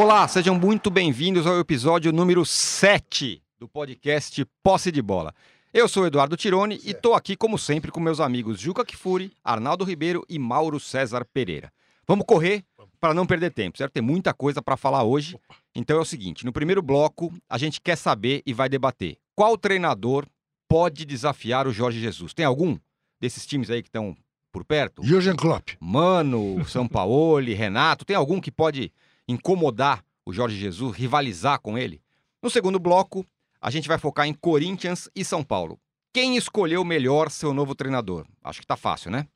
Olá, sejam muito bem-vindos ao episódio número 7 do podcast Posse de Bola. Eu sou Eduardo Tironi e estou aqui, como sempre, com meus amigos Juca Kifuri, Arnaldo Ribeiro e Mauro César Pereira. Vamos correr para não perder tempo, certo? Tem muita coisa para falar hoje. Então é o seguinte: no primeiro bloco, a gente quer saber e vai debater qual treinador pode desafiar o Jorge Jesus. Tem algum desses times aí que estão por perto? Jürgen Klopp. Mano, Sampaoli, Renato, tem algum que pode incomodar o Jorge Jesus, rivalizar com ele? No segundo bloco, a gente vai focar em Corinthians e São Paulo. Quem escolheu melhor seu novo treinador? Acho que tá fácil, né?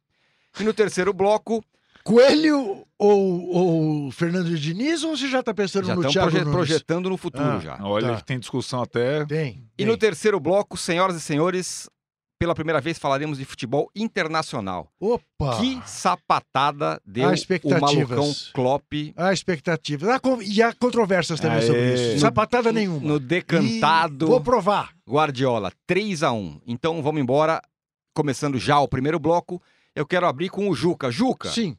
E no terceiro bloco, Coelho ou, ou Fernando Diniz ou você já está pensando já no Thiago proje- Nunes? projetando no futuro Ah. já. Olha Tá. que tem discussão até. Tem. E tem. no terceiro bloco, senhoras e senhores, pela primeira vez falaremos de futebol internacional. Opa! Que sapatada deu o malucão Klopp Há expectativas. Há E há controvérsias também Aê. sobre isso. No- Sapatada nenhuma. no decantado E Vou provar. Guardiola, 3 a 1 Então vamos embora, começando já o primeiro bloco. Eu quero abrir com o Juca. Juca, Sim.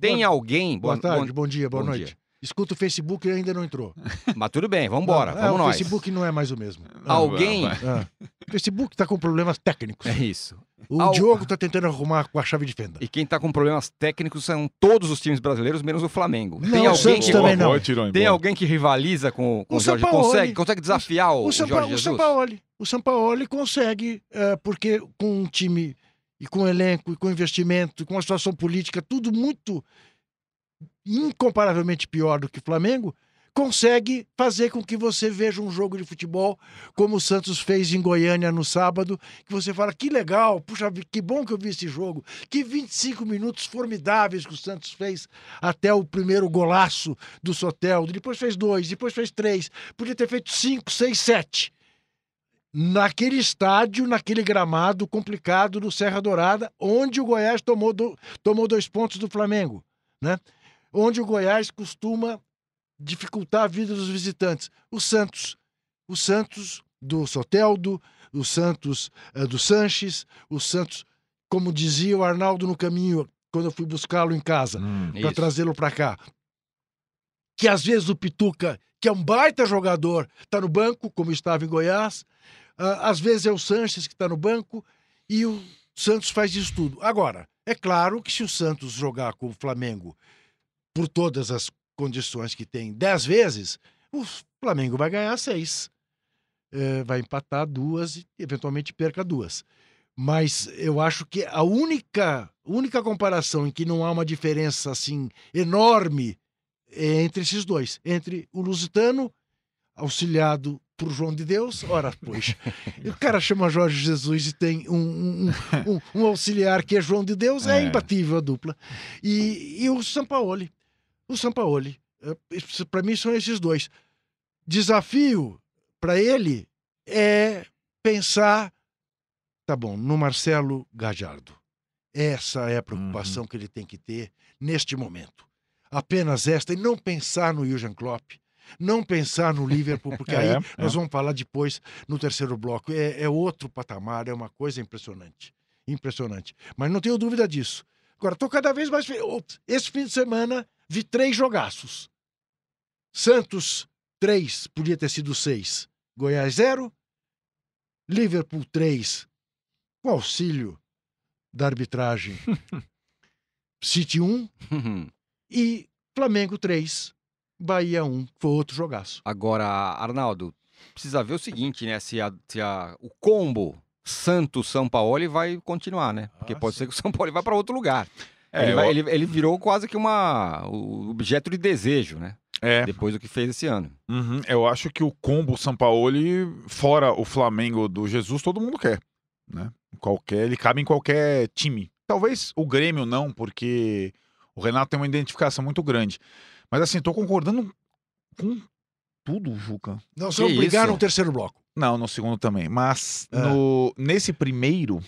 tem Boa- alguém... Boa tarde, bom dia, boa bom noite. dia. Escuta o Facebook e ainda não entrou. Mas tudo bem, vamos embora, Não, é, vamos o nós. Facebook não é mais o mesmo. Alguém... Vai, Ah. O Facebook está com problemas técnicos. É isso. O Al- Diogo está tentando arrumar com a chave de fenda. E quem tá com problemas técnicos são todos os times brasileiros, menos o Flamengo. Não, tem o alguém Santos que... também não. Tem alguém que rivaliza com, com o, O Jorge? Sampaoli. Consegue, consegue desafiar o, O, o Sampa, Jorge o Jesus? Sampaoli. O Sampaoli consegue, eh, porque com um time e com elenco, e com investimento, e com uma situação política, tudo muito incomparavelmente pior do que o Flamengo, consegue fazer com que você veja um jogo de futebol como o Santos fez em Goiânia no sábado, que você fala, que legal, puxa, que bom que eu vi esse jogo, que 25 minutos formidáveis que o Santos fez até o primeiro golaço do Soteldo, depois fez dois, depois fez três, podia ter feito cinco, seis, sete. Naquele estádio, naquele gramado complicado do Serra Dourada, onde o Goiás tomou, do- tomou dois pontos do Flamengo, né? Onde o Goiás costuma dificultar a vida dos visitantes. O Santos, o Santos do Soteldo, o Santos eh, do Sanches, o Santos, como dizia o Arnaldo no caminho, quando eu fui buscá-lo em casa, Hum. para trazê-lo para cá. Que às vezes o Pituca, que é um baita jogador, está no banco, como estava em Goiás. Ah, às vezes é o Sanches que está no banco e o Santos faz isso tudo. Agora, é claro que se o Santos jogar com o Flamengo por todas as condições que tem dez vezes, o Flamengo vai ganhar seis. Eh, vai empatar duas e eventualmente perca duas. Mas eu acho que a única, única comparação em que não há uma diferença assim enorme é entre esses dois, entre o Lusitano, auxiliado por João de Deus, ora, pois, o cara chama Jorge Jesus e tem um, um, um- um auxiliar que é João de Deus, é, É. imbatível a dupla. E, e o Sampaoli, o Sampaoli, para mim são esses dois. Desafio para ele é pensar, tá bom, no Marcelo Gajardo. Essa é a preocupação que ele tem que ter neste momento. Apenas esta, e não pensar no Jürgen Klopp, não pensar no Liverpool, porque aí É, nós é. vamos falar depois no terceiro bloco. É, é outro patamar, é uma coisa impressionante. Impressionante. Mas não tenho dúvida disso. Agora, estou cada vez mais. Esse fim de semana vi três jogaços. Santos, três, podia ter sido seis. Goiás, zero. Liverpool, três. Com auxílio da arbitragem. City, um. E Flamengo, três. Bahia, um. Foi outro jogaço. Agora, Arnaldo, precisa ver o seguinte, né? Se, a, se a- o combo Santos-São Paulo vai continuar, né? Porque Ah, pode sim. ser que o São Paulo vá para outro lugar. É, ele, eu- vai- ele- ele virou quase que uma, o objeto de desejo, né? é, Depois do que fez esse ano. uhum, eu acho que o combo Sampaoli, fora o Flamengo do Jesus, todo mundo quer. Né? Qualquer, ele cabe em qualquer time. Talvez o Grêmio não, porque o Renato tem uma identificação muito grande. Mas assim, tô concordando com tudo, Juca. Que vamos brigar no terceiro bloco. Não, no segundo também. Mas É. no, nesse primeiro,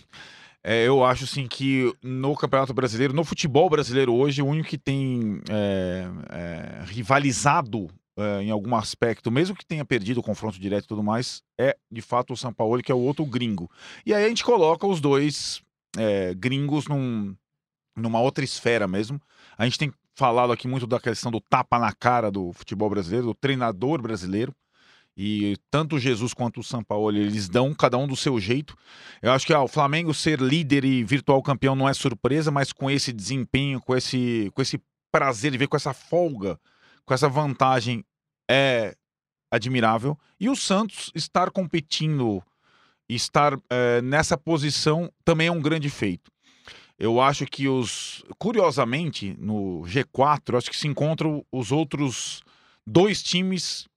é, eu acho assim que no Campeonato Brasileiro, no futebol brasileiro hoje, o único que tem é, é, rivalizado é, em algum aspecto, mesmo que tenha perdido o confronto direto e tudo mais, é de fato o São Paulo, que é o outro gringo. E aí a gente coloca os dois é, gringos num, numa outra esfera mesmo. A gente tem falado aqui muito da questão do tapa na cara do futebol brasileiro, do treinador brasileiro. E tanto Jesus quanto o São Paulo, eles dão cada um do seu jeito. Eu acho que ah, o Flamengo ser líder e virtual campeão não é surpresa, mas com esse desempenho, com esse, com esse prazer de ver, com essa folga, com essa vantagem, é admirável. E o Santos estar competindo, estar é, nessa posição também é um grande feito. Eu acho que os. Curiosamente, no G4, acho que se encontram os outros dois times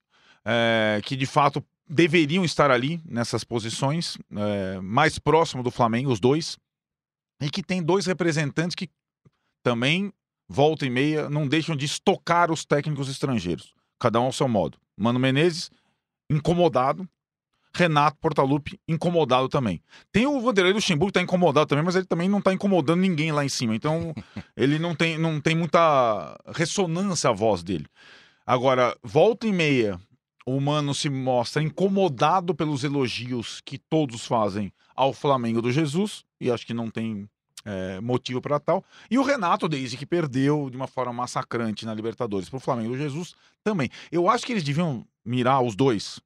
é, que de fato deveriam estar ali nessas posições, é, mais próximo do Flamengo, os dois, e que tem dois representantes que também, volta e meia, não deixam de estocar os técnicos estrangeiros, cada um ao seu modo. Mano Menezes, incomodado. Renato Portaluppi, incomodado também. Tem o Vanderlei Luxemburgo que tá incomodado também, mas ele também não tá incomodando ninguém lá em cima. Então, ele não tem, não tem muita ressonância a voz dele. Agora, volta e meia, o Mano se mostra incomodado pelos elogios que todos fazem ao Flamengo do Jesus, e acho que não tem é, motivo para tal. E o Renato, desde que perdeu de uma forma massacrante na Libertadores para o Flamengo do Jesus, também. Eu acho que eles deviam mirar os dois,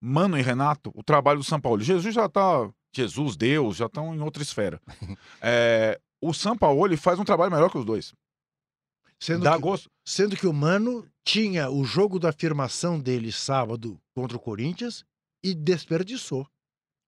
Mano e Renato, o trabalho do São Paulo. Jesus já está. Jesus, Deus, já estão em outra esfera. é, o São Paulo faz um trabalho melhor que os dois. Sendo Dá que, gosto. sendo que o Mano tinha o jogo da afirmação dele sábado contra o Corinthians e desperdiçou.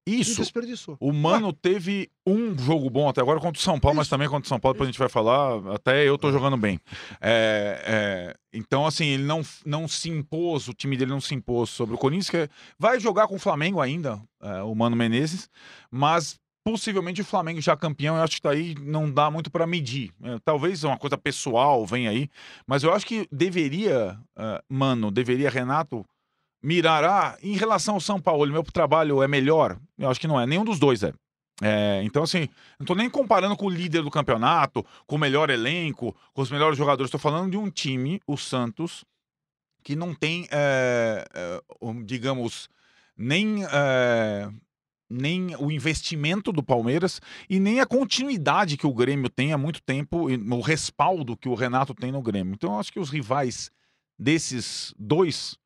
E Isso. desperdiçou. O Mano teve um jogo bom até agora contra o São Paulo, mas também contra o São Paulo, depois a gente vai falar. Até eu tô jogando bem. É, é, então, assim, ele não, não se impôs, o time dele não se impôs sobre o Corinthians, que vai jogar com o Flamengo ainda, é, o Mano Menezes, mas possivelmente o Flamengo já campeão, eu acho que tá aí não dá muito para medir. É, talvez uma coisa pessoal venha aí, mas eu acho que deveria, é, Mano, deveria Renato mirar, ah, em relação ao São Paulo, meu trabalho é melhor? Eu acho que não é, nenhum dos dois é. É, então, assim, não tô nem comparando com o líder do campeonato, com o melhor elenco, com os melhores jogadores. Estou falando de um time, o Santos, que não tem, é, é, digamos, nem, é, nem o investimento do Palmeiras e nem a continuidade que o Grêmio tem há muito tempo, e o respaldo que o Renato tem no Grêmio. Então, eu acho que os rivais desses dois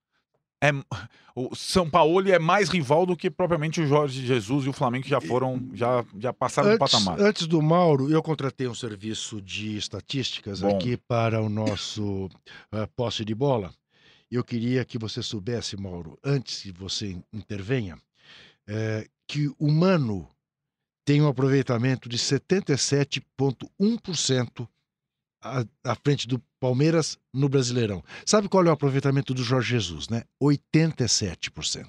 é, o São Paulo é mais rival do que propriamente o Jorge Jesus e o Flamengo que já foram, já, já passaram do Antes, patamar. antes do Mauro, eu contratei um serviço de estatísticas Bom. aqui para o nosso ah, posse de bola. Eu queria que você soubesse, Mauro, antes que você intervenha, eh, que o Mano tem um aproveitamento de 77,1% à, à frente do Palmeiras no Brasileirão. Sabe qual é o aproveitamento do Jorge Jesus, né? 87%.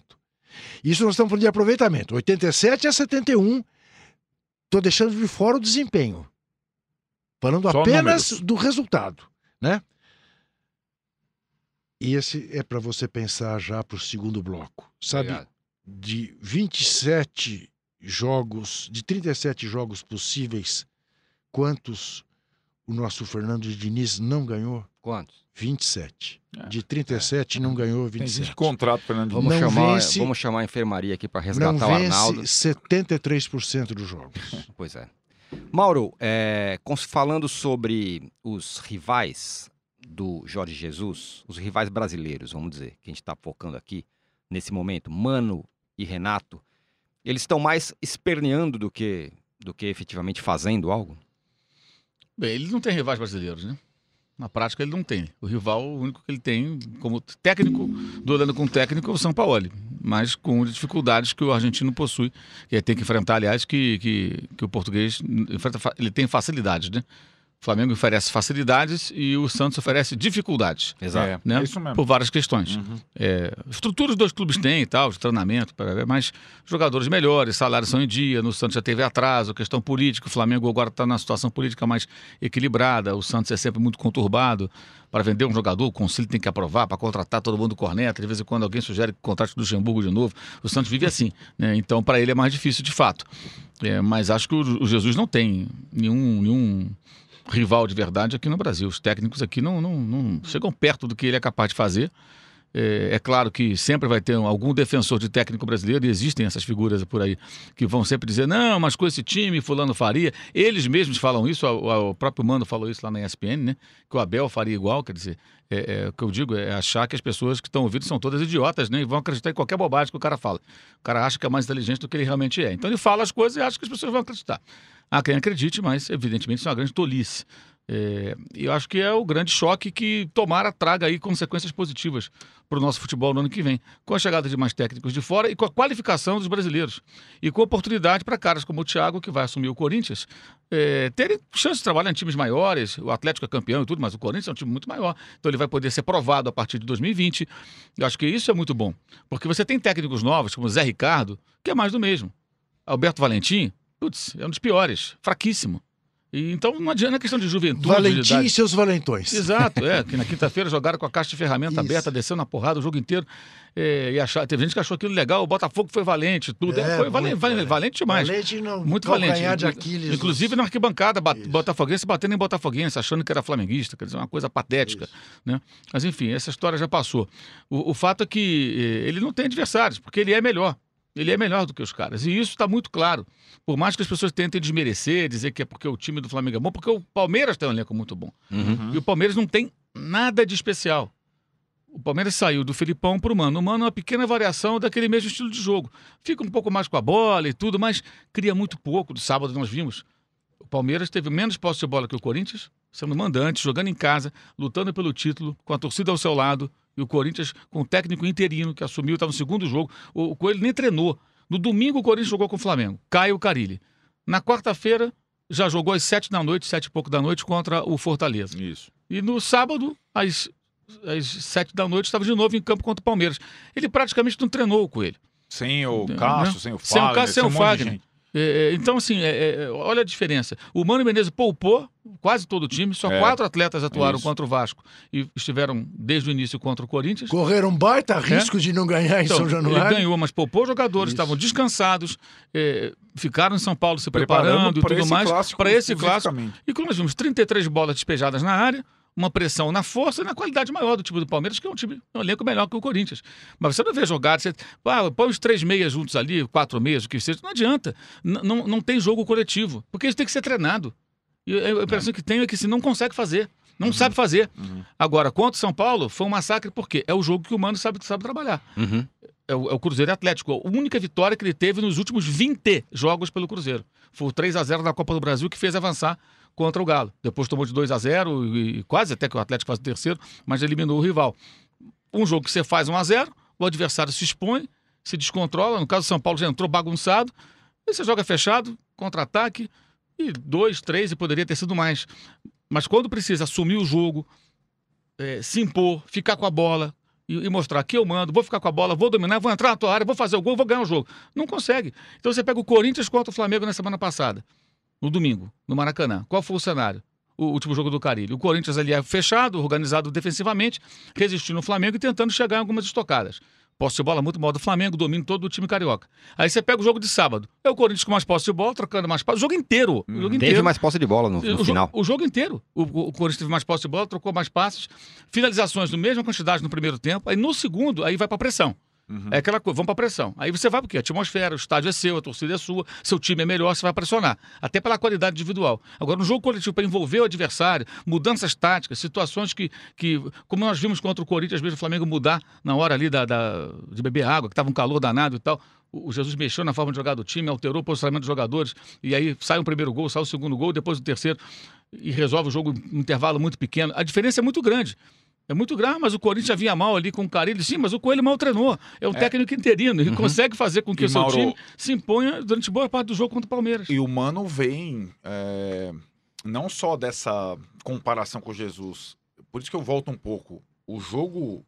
Isso nós estamos falando de aproveitamento. 87 a 71. Estou deixando de fora o desempenho. Falando Só apenas números. do resultado, né? E esse é para você pensar já para o segundo bloco. Sabe, Obrigado. De 27 jogos, de 37 jogos possíveis, quantos o nosso Fernando Diniz não ganhou? Quantos? 27. É, De 37 não ganhou Tem gente 27. de contrato, Fernando. Vamos, Não chamar, vence- vamos chamar a enfermaria aqui para Não resgatar o Arnaldo. vence 73% dos jogos. Pois é. Mauro, é, falando sobre os rivais do Jorge Jesus, os rivais brasileiros, vamos dizer, que a gente está focando aqui nesse momento, Mano e Renato, eles estão mais esperneando do que, do que efetivamente fazendo algo? Bem, ele não tem rivais brasileiros, né? Na prática, ele não tem. O rival, o único que ele tem como técnico, duelando com técnico, é o São Paulo. Mas com dificuldades que o argentino possui. Ele tem que enfrentar, aliás, que, que, que o português enfrenta, ele tem facilidades, né? O Flamengo oferece facilidades e o Santos oferece dificuldades. Exato. É, Né? é isso mesmo. Por várias questões. Uhum. É, estrutura os dois clubes têm e tal, de treinamento, mas jogadores melhores, salários são em dia, no Santos já teve atraso, questão política, o Flamengo agora está na situação política mais equilibrada, o Santos é sempre muito conturbado. Para vender um jogador, o conselho tem que aprovar, para contratar todo mundo corneta, de vez em quando alguém sugere que contrate o Luxemburgo de novo. O Santos vive assim, né? então para ele é mais difícil de fato. É, mas acho que o, o Jesus não tem nenhum, nenhum rival de verdade aqui no Brasil. Os técnicos aqui não, não, não chegam perto do que ele é capaz de fazer. É, é, claro que sempre vai ter algum defensor de técnico brasileiro, e existem essas figuras por aí, que vão sempre dizer, não, mas com esse time, fulano faria. Eles mesmos falam isso, o, próprio Mano falou isso lá na ESPN, né? Que o Abel faria igual, quer dizer, é, é, o que eu digo é achar que as pessoas que estão ouvindo são todas idiotas, né? E vão acreditar em qualquer bobagem que o cara fala. O cara acha que é mais inteligente do que ele realmente é. Então ele fala as coisas e acha que as pessoas vão acreditar. Há quem acredite, mas evidentemente isso é uma grande tolice. É, eu acho que é o grande choque que tomara traga aí consequências positivas para o nosso futebol no ano que vem, com a chegada de mais técnicos de fora e com a qualificação dos brasileiros. E com oportunidade para caras como o Thiago, que vai assumir o Corinthians, é, terem chance de trabalhar em times maiores. O Atlético é campeão e tudo, mas o Corinthians é um time muito maior. Então ele vai poder ser provado a partir de 2020. Eu acho que isso é muito bom. Porque você tem técnicos novos, como o Zé Ricardo, que é mais do mesmo. Alberto Valentim, putz, é um dos piores, fraquíssimo. E, então não adianta a questão de juventude. Valentim e seus valentões. Exato, é. Que na quinta-feira jogaram com a caixa de ferramenta Isso. aberta, descendo na porrada o jogo inteiro. É, e achar, teve gente que achou aquilo legal, o Botafogo foi valente, tudo. É, foi valente, valente, é. valente demais. Valente no Muito valente. de Aquiles. Inclusive na arquibancada, bat, botafoguense batendo em botafoguense, achando que era flamenguista, quer dizer, uma coisa patética. Né? Mas enfim, essa história já passou. O, o fato é que eh, ele não tem adversários, porque ele é melhor. Ele é melhor do que os caras. E isso está muito claro. Por mais que as pessoas tentem desmerecer, dizer que é porque o time do Flamengo é bom, porque o Palmeiras tem um elenco muito bom. Uhum. E o Palmeiras não tem nada de especial. O Palmeiras saiu do Filipão para o Mano. O Mano é uma pequena variação daquele mesmo estilo de jogo. Fica um pouco mais com a bola e tudo, mas cria muito pouco. Do sábado nós vimos. O Palmeiras teve menos posse de bola que o Corinthians, sendo mandante, jogando em casa, lutando pelo título, com a torcida ao seu lado. E o Corinthians com o técnico interino que assumiu, estava no segundo jogo. O, o Coelho nem treinou. No domingo o Corinthians jogou com o Flamengo. Caio Carilli. Na quarta-feira já jogou às sete da noite, sete e pouco da noite, contra o Fortaleza. Isso. E no sábado, às, às sete da noite, estava de novo em campo contra o Palmeiras. Ele praticamente não treinou com ele. Sem o Né? Cássio, sem o Sem o Cássio, sem o um Fagner. É, é, então, assim, é, é, olha a diferença. O Mano Menezes poupou quase todo o time, só É. quatro atletas atuaram Isso. contra o Vasco e estiveram desde o início contra o Corinthians. Correram baita risco de não ganhar em É? Então, São ele Januário. ganhou, mas poupou jogadores, Isso. estavam descansados, é, ficaram em São Paulo se Preparando preparando e tudo mais para esse clássico. E como nós vimos, 33 bolas despejadas na área, uma pressão na força e na qualidade maior do time do Palmeiras, que é um time, um elenco melhor que o Corinthians. Mas você não vê jogadas, você ah, põe os três meias juntos ali, quatro meias, o que seja, não adianta. N- não, não tem jogo coletivo, porque isso tem que ser treinado. E a impressão que tenho é que se não consegue fazer. Não sabe fazer. Uhum. Agora, contra o São Paulo, foi um massacre, porque é o jogo que o Mano sabe, sabe trabalhar. Uhum. É o, é o Cruzeiro Atlético. A única vitória que ele teve nos últimos 20 jogos pelo Cruzeiro. Foi o 3 a 0 na Copa do Brasil que fez avançar contra o Galo. Depois tomou de 2 a 0 e, quase até que o Atlético faz o terceiro, mas eliminou o rival. Um jogo que você faz 1 a 0 o adversário se expõe, se descontrola. No caso, o São Paulo já entrou bagunçado. E você joga fechado, contra-ataque, e dois, três, e poderia ter sido mais. Mas quando precisa assumir o jogo, eh, se impor, ficar com a bola e, e mostrar que eu mando, vou ficar com a bola, vou dominar, vou entrar na tua área, vou fazer o gol, vou ganhar o jogo. Não consegue. Então você pega o Corinthians contra o Flamengo na semana passada, no domingo, no Maracanã. Qual foi o cenário? O último jogo do Carilho. O Corinthians ali é fechado, organizado defensivamente, resistindo o Flamengo e tentando chegar em algumas estocadas. Posse de bola muito mal do Flamengo, domínio todo do time carioca. Aí você pega o jogo de sábado. É o Corinthians com mais posse de bola, trocando mais posse. O jogo inteiro. O jogo Teve inteiro. mais posse de bola no, O no jo- final. O, jogo inteiro. O, o- o Corinthians teve mais posse de bola, trocou mais passes, finalizações na mesma quantidade no primeiro tempo. Aí no segundo, aí vai pra pressão. Uhum. É aquela coisa, vamos pra pressão. Aí você vai porque a atmosfera, o estádio é seu, a torcida é sua, seu time é melhor, você vai pressionar. Até pela qualidade individual. Agora, no jogo coletivo, para envolver o adversário, mudanças táticas, situações que, que, como nós vimos contra o Corinthians, mesmo o Flamengo mudar na hora ali da, da- de beber água, que tava um calor danado e tal. O Jesus mexeu na forma de jogar do time, alterou o posicionamento dos jogadores, e aí sai o primeiro gol, sai o segundo gol, depois o terceiro, e resolve o jogo em um intervalo muito pequeno. A diferença é muito grande. É muito grave, mas o Corinthians já vinha mal ali com o Carilho. Sim, mas o Coelho mal treinou. É um técnico interino. Ele consegue fazer com que E, o seu Mauro- time se imponha durante boa parte do jogo contra o Palmeiras. E o Mano vem é, não só dessa comparação com Jesus, por isso que eu volto um pouco. O jogo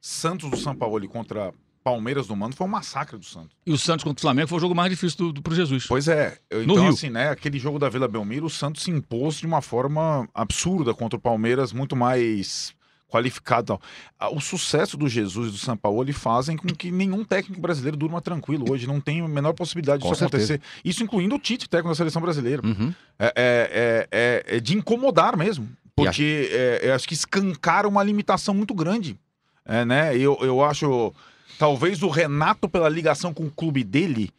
Santos do São Paulo contra Palmeiras do Mano foi um massacre do Santos. E o Santos contra o Flamengo foi o jogo mais difícil do, do, pro Jesus. Pois é. eu- Então, Rio. assim, né? Aquele jogo da Vila Belmiro, o Santos se impôs de uma forma absurda contra o Palmeiras, muito mais qualificado. e tal. Ah, O sucesso do Jesus e do São Paulo fazem com que nenhum técnico brasileiro durma tranquilo hoje. Não tem a menor possibilidade Com disso certeza. acontecer. Isso incluindo o Tite, técnico da seleção brasileira. Uhum. É, é- é- é- é de incomodar mesmo. Porque é, é, acho que escancara uma limitação muito grande. É, né? Eu, eu acho. Talvez o Renato, pela ligação com o clube dele,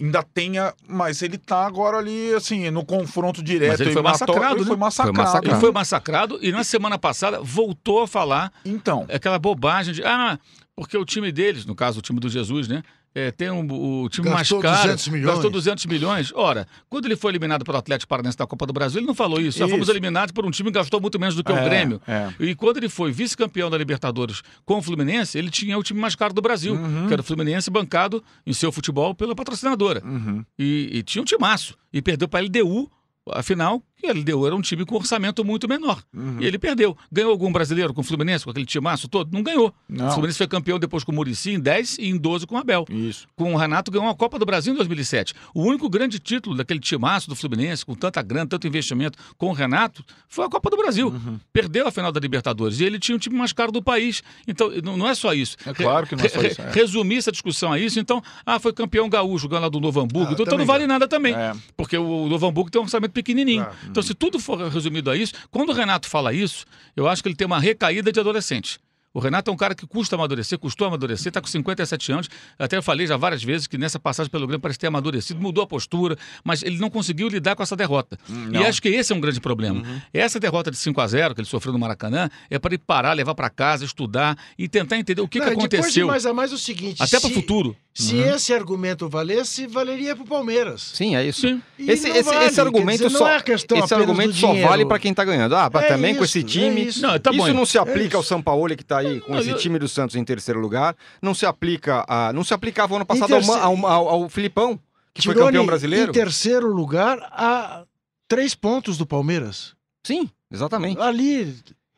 ainda tenha. Mas ele tá agora ali, assim, no confronto direto. Mas ele foi matou- massacrado, ele né? foi massacrado. Foi massacrado. Ele foi massacrado e na semana passada voltou a falar Então. aquela bobagem de. Ah, porque o time deles, no caso o time do Jesus, né? É, tem um- o time Gastou mais caro. 200 milhões. Gastou 200 milhões. Ora, quando ele foi eliminado pelo Atlético Paranaense da Copa do Brasil, ele não falou isso. Já fomos Isso. eliminados por um time que gastou muito menos do que o É, Grêmio. é. E quando ele foi vice-campeão da Libertadores com o Fluminense, ele tinha o time mais caro do Brasil, Uhum. que era o Fluminense bancado em seu futebol pela patrocinadora. Uhum. E, e tinha um timaço. E perdeu para a LDU, afinal, que a LDU era um time com orçamento muito menor. Uhum. E ele perdeu. Ganhou algum brasileiro com o Fluminense, com aquele timaço todo? Não ganhou. Não. O Fluminense foi campeão depois com o Murici em 10 e em 12 com o Abel. Isso. Com o Renato ganhou a Copa do Brasil em 2007. O único grande título daquele timaço do Fluminense, com tanta grana, tanto investimento, com o Renato, foi a Copa do Brasil. Uhum. Perdeu a final da Libertadores. E ele tinha o time mais caro do país. Então, não é só isso. É claro que não é só isso, é. Resumir essa discussão a isso, então, ah, foi campeão gaúcho, ganhou lá do Novo Hamburgo. Ah, então, também não vale nada também. É. Porque o Novo Hamburgo tem um orçamento pequenininho. Claro. Então, se tudo for resumido a isso, quando o Renato fala isso, eu acho que ele tem uma recaída de adolescente. O Renato é um cara que custa amadurecer, custou amadurecer, está com 57 anos. Até eu falei já várias vezes que nessa passagem pelo Grêmio parece ter amadurecido, mudou a postura, mas ele não conseguiu lidar com essa derrota. e não. acho que esse é um grande problema. Essa derrota de 5 a 0 que ele sofreu no Maracanã é para ele parar, levar para casa, estudar e tentar entender o que, Não, que e Depois de aconteceu. mais a mais é o seguinte. Até para o se- futuro. Se esse argumento valesse, valeria pro Palmeiras. Sim, é isso. Sim. Esse, esse, vale, esse argumento dizer, só, é questão esse argumento só dinheiro. vale para quem tá ganhando. Ah, É também com isso, esse é time. isso. Não, tá bom. isso não se É aplica ao isso. São Paulo que tá aí com Não, esse eu- time do Santos em terceiro lugar. Não se aplica a, não se aplicava ano passado Em ao, ao, ao- ao Filipão, que foi Tirone, campeão brasileiro. Em terceiro lugar, a três pontos do Palmeiras. Sim, exatamente. Ali.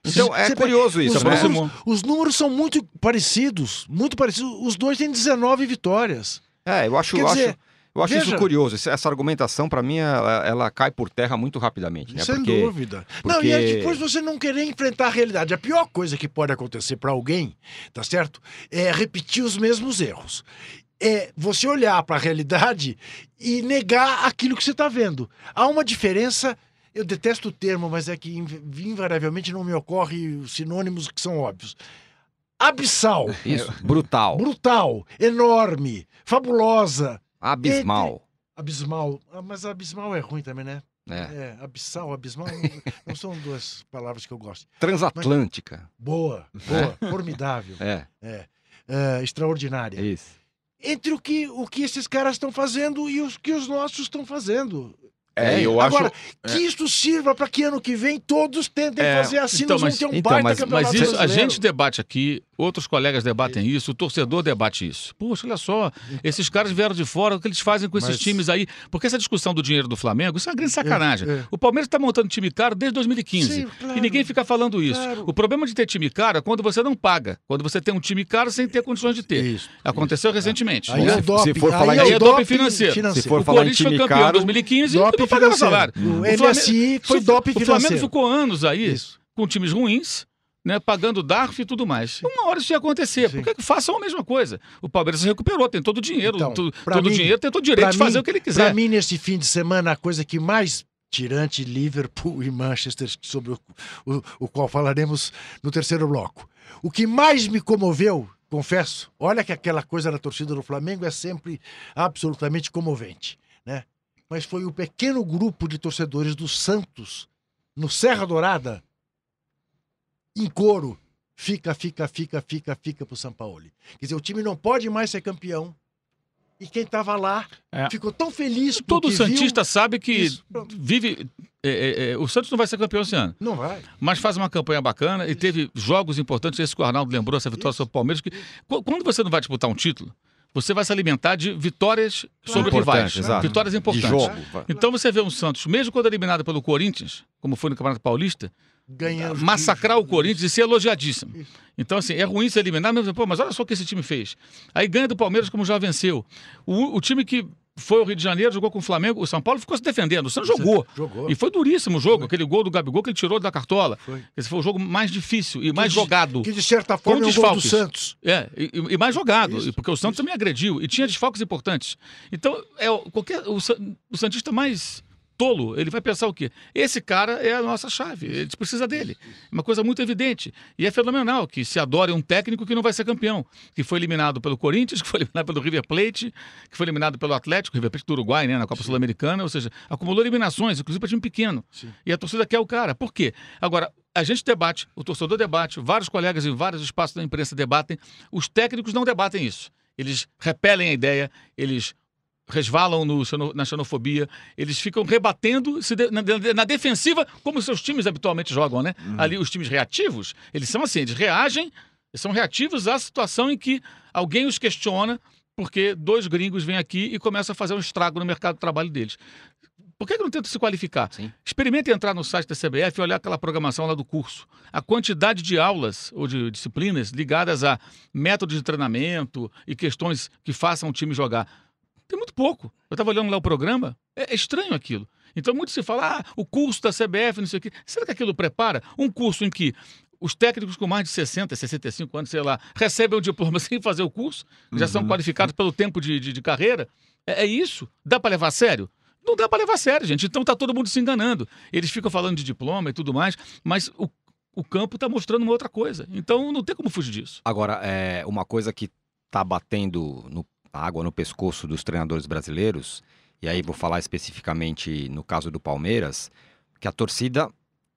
Então é Você- curioso isso, os, né? aproximou. números, os números são muito parecidos. Muito parecidos. Os dois têm 19 vitórias. É, eu acho, Quer eu acho, dizer, eu acho isso veja- curioso. Essa- argumentação, para mim, ela, ela cai por terra muito rapidamente. Né? Sem Porque dúvida. Não, e porque- é depois você não querer enfrentar a realidade. A pior coisa que pode acontecer para alguém, tá certo? É repetir os mesmos erros. É você olhar para a realidade e negar aquilo que você está vendo. Há uma diferença. Eu detesto o termo, mas é que inv- invariavelmente não me ocorre os sinônimos que são óbvios. Abissal, Isso, brutal, brutal, enorme, fabulosa, abismal. abismal. Ah, mas abismal é ruim também, né? É. É, abissal, abismal não, são duas palavras que eu gosto. Transatlântica. Boa, boa, formidável, É, é, extraordinária. é isso. Entre o que, o que esses caras estão fazendo e os que os nossos estão fazendo. É, eu acho. Agora, que isso sirva para que ano que vem todos tentem É, fazer assim, então, nós mas- vamos ter um então, baita mas- campeonato Mas isso, a gente debate aqui, outros colegas debatem isso, o torcedor debate isso. Poxa, olha só, esses caras vieram de fora, o que eles fazem com esses Mas- times aí? Porque essa discussão do dinheiro do Flamengo, isso é uma grande sacanagem. É, é. O Palmeiras está montando time caro desde 2015. Sim, claro. E ninguém fica falando isso. Claro. O problema de ter time caro é quando você não paga. Quando você tem um time caro sem ter condições de ter. Isso, Aconteceu recentemente. Aí né? é o doping, se for falar aí em- é é doping financeiro. financeiro. Se for o falar em Corinthians foi time campeão em caro, 2015 e Doping não pagava financeiro. salário. O Flamengo- MSI foi doping O Flamengo financeiro. ficou anos aí Isso. com times ruins, né, pagando DARF e tudo mais. Uma hora isso ia acontecer. Sim. Por que que façam a mesma coisa? O Palmeiras se recuperou, tem todo o dinheiro. Então, tu- todo o mim- dinheiro tem todo o direito de fazer mim- o que ele Para quiser. mim, nesse fim de semana, a coisa que mais tirante Liverpool e Manchester, sobre o, o, o qual falaremos no terceiro bloco. O que mais me comoveu, confesso, olha que aquela coisa da torcida do Flamengo é sempre absolutamente comovente, né? Mas foi o pequeno grupo de torcedores do Santos, no Serra Dourada, em coro, fica, fica, fica, fica, fica pro São Paulo. Quer dizer, o time não pode mais ser campeão. E quem estava lá É. ficou tão feliz com Todo Santista sabe que Isso, vive. é, é, é, o Santos não vai ser campeão esse ano. viu. Não vai. mas faz uma campanha bacana e teve jogos importantes. Esse que o Arnaldo lembrou, essa vitória sobre o Palmeiras. Que, qu- quando você não vai disputar um título, você vai se alimentar de vitórias sobre Importantes, rivais. exato. Vitórias De importantes. jogo. Então você vê um Santos, mesmo quando eliminado pelo Corinthians, como foi no Campeonato Paulista, massacrar o Corinthians e ser elogiadíssimo. Isso. Então, assim, é ruim ser eliminado, mas, pô, mas olha só o que esse time fez. Aí ganha do Palmeiras, como já venceu. O, o time que foi ao Rio de Janeiro, jogou com o Flamengo, o São Paulo ficou se defendendo. O Santos jogou. Jogou. E foi duríssimo o jogo, aquele gol do Gabigol que ele tirou da cartola. Foi. Esse foi o jogo mais difícil e mais de- jogado. Que de certa forma é o do. Santos. É, e, e mais jogado, Isso, porque o Santos também agrediu e tinha desfalques importantes. Então, é o- qualquer o, o Santista mais tolo, ele vai pensar o quê? Esse cara é a nossa chave, a gente precisa dele. É uma coisa muito evidente. E é fenomenal que se adore um técnico que não vai ser campeão, que foi eliminado pelo Corinthians, que foi eliminado pelo River Plate, que foi eliminado pelo Atlético, River Plate do Uruguai, né, na Copa Sul-Americana, ou seja, acumulou eliminações, inclusive para time pequeno. Sim. E a torcida quer o cara. Por quê? Agora, a gente debate, o torcedor debate, vários colegas em vários espaços da imprensa debatem, os técnicos não debatem isso. Eles repelem a ideia, eles resvalam no na xenofobia, eles ficam rebatendo se de- na, na defensiva, como seus times habitualmente jogam, né? Ali, os times reativos, eles são assim, eles reagem, eles são reativos à situação em que alguém os questiona, porque dois gringos vêm aqui e começam a fazer um estrago no mercado de trabalho deles. Por que, que não tenta se qualificar? Sim. Experimente entrar no site da CBF e olhar aquela programação lá do curso. A quantidade de aulas ou de disciplinas ligadas a métodos de treinamento e questões que façam o time jogar. Tem muito pouco. Eu estava olhando lá o programa, é, é estranho aquilo. Então, muito se fala, ah, o curso da CBF, não sei o quê. Será que aquilo prepara um curso em que os técnicos com mais de 60, 65 anos, sei lá, recebem o diploma sem fazer o curso, já são qualificados pelo tempo de, de, de carreira? É, é isso? Dá para levar a sério? Não dá para levar a sério, gente. Então tá todo mundo se enganando. Eles ficam falando de diploma e tudo mais, mas o, o campo está mostrando uma outra coisa. Então não tem como fugir disso. Agora, é uma coisa que tá batendo no, a água no pescoço dos treinadores brasileiros, e aí vou falar especificamente no caso do Palmeiras, que a torcida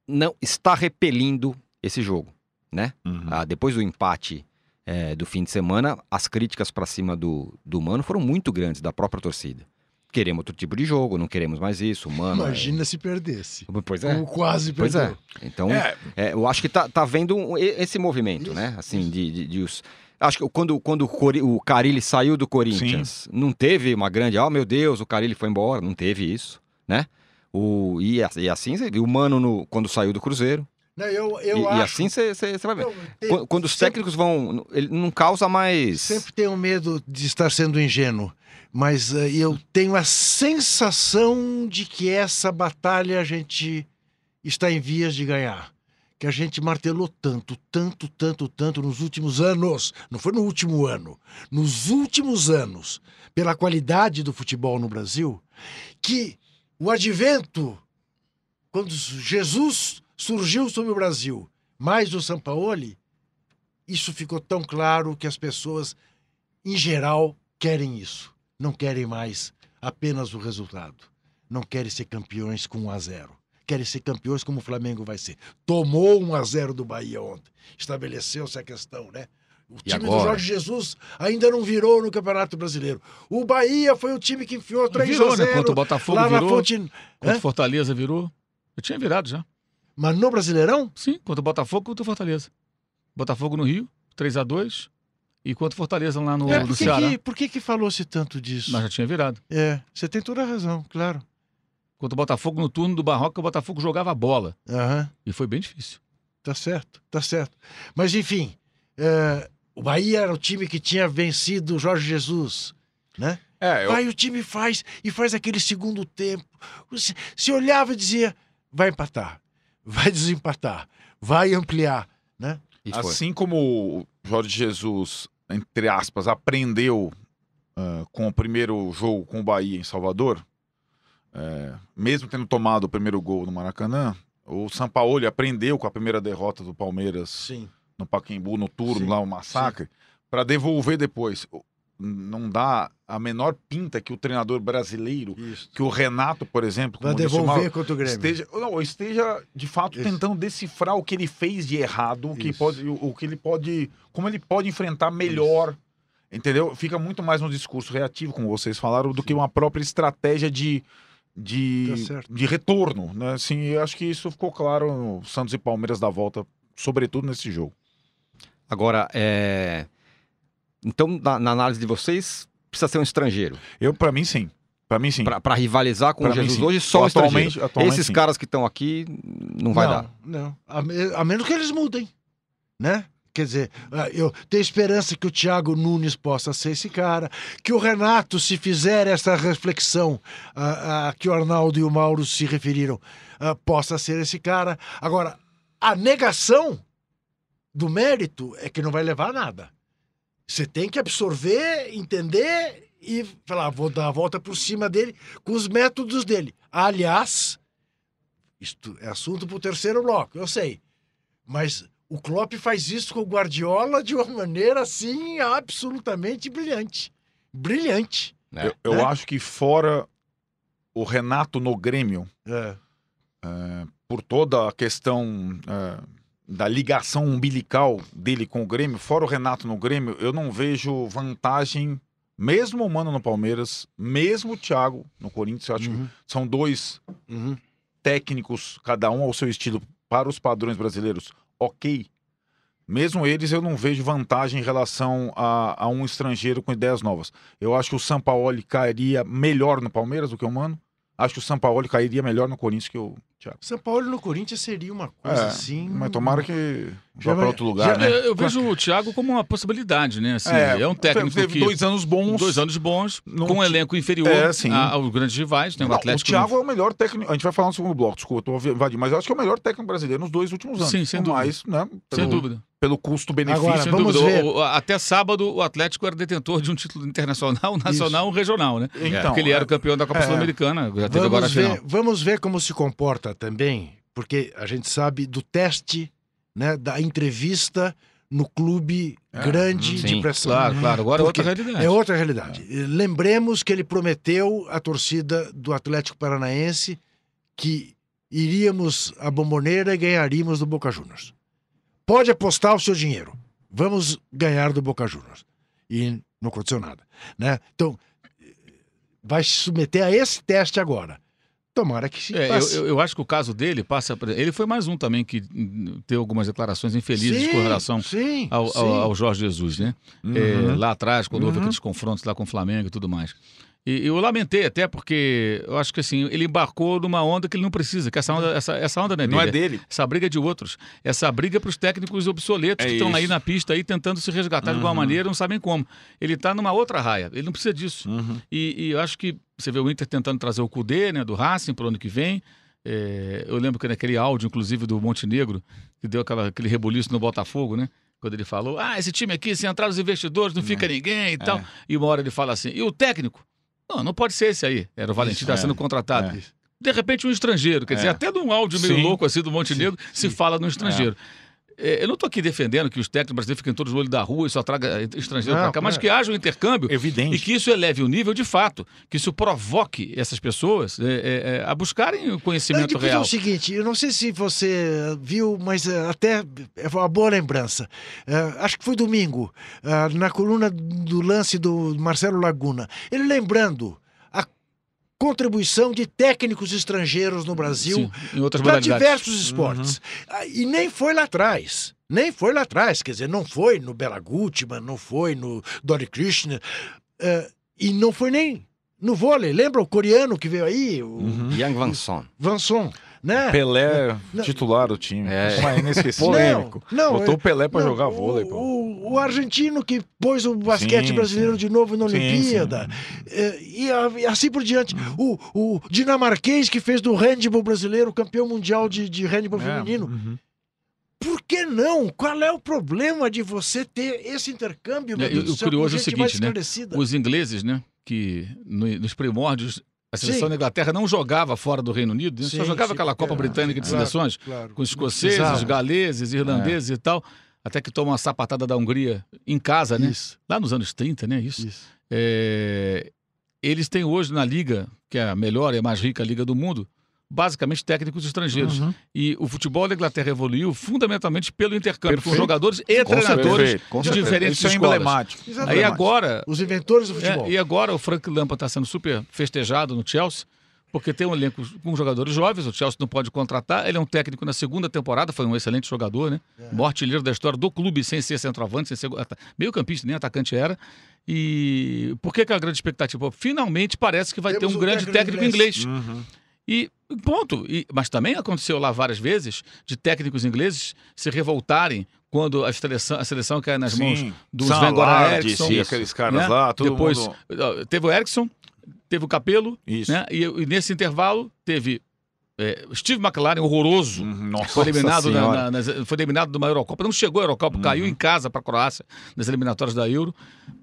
não está repelindo esse jogo, né? Uhum. Ah, depois do empate é, do fim de semana, as críticas para cima do, do Mano foram muito grandes da própria torcida. Queremos outro tipo de jogo, não queremos mais isso. Mano. é- Imagina se perdesse. Pois é. Como quase Pois perdeu. é. Então, É, é, eu acho que tá, tá vendo esse movimento, né? Assim, de, de- de os. Acho que quando, quando o, Cori, o Carilli saiu do Corinthians, não teve uma grande. Oh, meu Deus, o Carilli foi embora. Não teve isso, né? O, e, e assim, o Mano no- quando saiu do Cruzeiro. Não, eu, eu e, e acho. assim você vai ver. Tem- Quando, quando os sempre- técnicos vão. Ele não causa mais. Sempre tenho medo de estar sendo ingênuo, mas eh, eu tenho a sensação de que essa batalha a gente está em vias de ganhar. Que a gente martelou tanto, tanto, tanto, tanto nos últimos anos. Não foi no último ano. Nos últimos anos, pela qualidade do futebol no Brasil, que o advento, quando Jesus surgiu sobre o Brasil, mais o Sampaoli, isso ficou tão claro que as pessoas, em geral, querem isso. Não querem mais apenas o resultado. Não querem ser campeões com 1 a 0. Querem ser campeões como o Flamengo vai ser. Tomou 1 a 0 do Bahia ontem. Estabeleceu-se a questão, né? O E time do agora? Jorge Jesus ainda não virou no Campeonato Brasileiro. O Bahia foi o time que enfiou 3 virou, a 0 né? Contra o Botafogo lá na virou. Fonte... Contra Hã? o Fortaleza virou. Eu tinha virado já. Mas no Brasileirão? Sim, contra o Botafogo contra o Fortaleza. Botafogo no Rio, 3 a 2 E contra o Fortaleza lá no, É, no Ceará. que, por que, que falou-se tanto disso? Mas já tinha virado. É, você tem toda a razão, claro. Contra o Botafogo no turno do Barroca, o Botafogo jogava a bola. Aham. E foi bem difícil. Tá certo, tá certo. Mas enfim, é, o Bahia era o time que tinha vencido o Jorge Jesus, né? é, eu, Vai, o time faz e faz aquele segundo tempo. Você se olhava e dizia, vai empatar, vai desempatar, vai ampliar, né? E foi. assim como o Jorge Jesus, entre aspas, aprendeu ah, com o primeiro jogo com o Bahia em Salvador, é, mesmo tendo tomado o primeiro gol no Maracanã, o Sampaoli aprendeu com a primeira derrota do Palmeiras Sim. no Pacaembu, no turno, Sim, lá o massacre, para devolver depois. Não dá a menor pinta que o treinador brasileiro, Isso. que o Renato, por exemplo, Vai devolver contra o Grêmio. esteja, não, esteja de fato Isso. tentando decifrar o que ele fez de errado, o que Isso. pode, o, o que ele pode, como ele pode enfrentar melhor, entendeu? Fica muito mais no discurso reativo, como vocês falaram, do que uma própria estratégia de de, Tá de retorno, né? Assim, eu acho que isso ficou claro no Santos e Palmeiras da volta, sobretudo nesse jogo. Agora, é. Então, na, na análise de vocês, precisa ser um estrangeiro. Eu, para mim, sim. Para mim, sim. Pra pra rivalizar com Pra o mim, Jesus sim. hoje, só um Atualmente- estrangeiro. atualmente, Esses sim. caras que estão aqui, não vai não, dar. Não, a, a menos que eles mudem, né? Quer dizer, ah, eu tenho esperança que o Thiago Nunes possa ser esse cara, que o Renato, se fizer essa reflexão ah, ah, que o Arnaldo e o Mauro se referiram, ah, possa ser esse cara. Agora, a negação do mérito é que não vai levar a nada. Você tem que absorver, entender e falar, vou dar a volta por cima dele com os métodos dele. Aliás, isto é assunto para o terceiro bloco, eu sei. Mas o Klopp faz isso com o Guardiola de uma maneira assim absolutamente brilhante. Brilhante. né? Eu, eu Né? acho que fora o Renato no Grêmio, É. por toda a questão é, da ligação umbilical dele com o Grêmio, fora o Renato no Grêmio, eu não vejo vantagem, mesmo o Mano no Palmeiras, mesmo o Thiago no Corinthians, eu acho Uhum. que são dois Uhum. técnicos, cada um ao seu estilo, para os padrões brasileiros, ok. Mesmo eles, eu não vejo vantagem em relação a, a um estrangeiro com ideias novas. Eu acho que o Sampaoli cairia melhor no Palmeiras do que o Mano. Acho que o Sampaoli cairia melhor no Corinthians que o Thiago. São Paulo no Corinthians seria uma coisa É, assim. Mas tomara que Já para outro lugar, já- né? Eu, vejo o Thiago como uma possibilidade, né? Assim, é, um técnico teve que dois anos bons. dois anos bons, Não com um elenco inferior É, sim. a- aos grandes rivais, né? O Não, Atlético. o Thiago é o melhor técnico. A gente vai falar no segundo bloco, desculpa, eu tô invadindo, mas eu acho que é o melhor técnico brasileiro nos dois últimos anos. Sim, sem dúvida. mais, né? sem pelo- dúvida. Pelo custo-benefício. Agora, Sem vamos dúvida. ver. O- o- até sábado, o Atlético era detentor de um título internacional, nacional e regional, né? Então, Porque ele era é- o campeão da Copa é. Sul-Americana, já teve agora a Vamos final. ver, vamos ver como se comporta também, porque a gente sabe do teste, né, da entrevista no clube É, grande sim, de pressão. Claro, claro. Agora é outra realidade. É outra realidade. Lembremos que ele prometeu à torcida do Atlético Paranaense que iríamos à bomboneira e ganharíamos do Boca Juniors. Pode apostar o seu dinheiro. Vamos ganhar do Boca Juniors. E não aconteceu nada. Né? Então, vai se submeter a esse teste agora. Tomara que se É, eu, passe. eu- eu acho que o caso dele passa. Ele foi mais um também que hum, teve algumas declarações infelizes Sim, com relação sim, ao, sim. ao- ao Jorge Jesus, né? Uhum. É, lá atrás, quando houve Uhum. aqueles confrontos lá com o Flamengo e tudo mais. E eu lamentei até porque eu acho que assim, ele embarcou numa onda que ele não precisa, que essa onda, essa, essa onda não é Não é dele. dele. Essa briga é de outros. Essa briga é para os técnicos obsoletos É que estão aí na pista aí tentando se resgatar de alguma Uhum. maneira, não sabem como. Ele está numa outra raia. Ele não precisa disso. Uhum. E, e eu acho que você vê o Inter tentando trazer o Cudê, né, do Racing para o ano que vem. É, eu lembro que naquele áudio, inclusive, do Montenegro, que deu aquela, aquele rebuliço no Botafogo, né? Quando ele falou, ah, esse time aqui, se entrar os investidores, não fica ninguém e tal. É. E uma hora ele fala assim, e o técnico? Não, não pode ser esse aí. Era o Valentim, está é. sendo contratado. É. De repente, um estrangeiro. Quer dizer, É. até num áudio meio Sim. louco assim do Montenegro, se fala no estrangeiro. É, Eu não estou aqui defendendo que os técnicos brasileiros fiquem todos no olho da rua e só traga estrangeiro Não, para cá, mas claro. que haja um intercâmbio e Evidente. que isso eleve o nível de fato, que isso provoque essas pessoas é, é, é, a buscarem o e conhecimento depois é real. o seguinte, eu não sei se você viu, mas eh, até é uma boa lembrança. Eh, acho que foi domingo, na coluna do lance do Marcelo Laguna. Ele lembrando contribuição de técnicos estrangeiros no Brasil para diversos esportes. Ah, E nem foi lá atrás. Nem foi lá atrás. Quer dizer, não foi no Bela Gutmann, não foi no Dory Krishna. eh, e não foi nem no vôlei. Lembra o coreano que veio aí? O Uhum. Yang Van Son. Vanson, né? Pelé, Não. titular do time. É. Mas inesquecível. Polêmico. Não, Botou é- o Pelé pra não, jogar o- vôlei, pô. O, o argentino que pôs o basquete Sim, brasileiro sim. de novo na Sim, Olimpíada. É, e, a- e assim por diante. O, o dinamarquês que fez do handball brasileiro campeão mundial de, de handball É, feminino. uhum. Por que não? Qual é o problema de você ter esse intercâmbio? meu É, Deus e do o curioso é o seguinte, né? Os ingleses, né, que no- nos primórdios a seleção Sim. da Inglaterra não jogava fora do Reino Unido, né? só Sim, jogava sim, aquela Copa porque- Britânica de claro, seleções claro. com escoceses, Precisava. galeses, irlandeses e tal, até que toma uma sapatada da Hungria em casa, né? Isso, Lá nos anos 30, né? Isso. isso. É, eles têm hoje na liga, que é a melhor e a mais rica liga do mundo, basicamente técnicos estrangeiros. Uhum. E o futebol da Inglaterra evoluiu fundamentalmente pelo intercâmbio com Perfeito. jogadores e Com treinadores certeza, com de diferentes Isso é escolas. emblemático. Exatamente. Aí agora, Os inventores do futebol. é, e agora o Frank Lampard está sendo super festejado no Chelsea, porque tem um elenco com jogadores jovens, o Chelsea não pode contratar, ele é um técnico na segunda temporada, foi um excelente jogador, né? É. Artilheiro da história do clube, sem ser centroavante, sem ser meio campista, nem atacante era. E por que, que é a grande expectativa? Finalmente parece que vai Temos ter um um grande técnico técnico inglês. Uhum. E ponto. E, mas também aconteceu lá várias vezes de técnicos ingleses se revoltarem quando a seleção, a seleção cai nas mãos Sim. do Sam Sven Goran Eriksson. aqueles caras né? lá, todo Depois mundo... teve o Eriksson, teve o Capelo, Isso. né? E, e nesse intervalo teve É, Steve McLaren, horroroso. Uhum, Nossa, Foi eliminado, na, na, nas- foi eliminado de uma Eurocopa. Não chegou à Eurocopa, caiu em casa para a Croácia nas eliminatórias da Euro.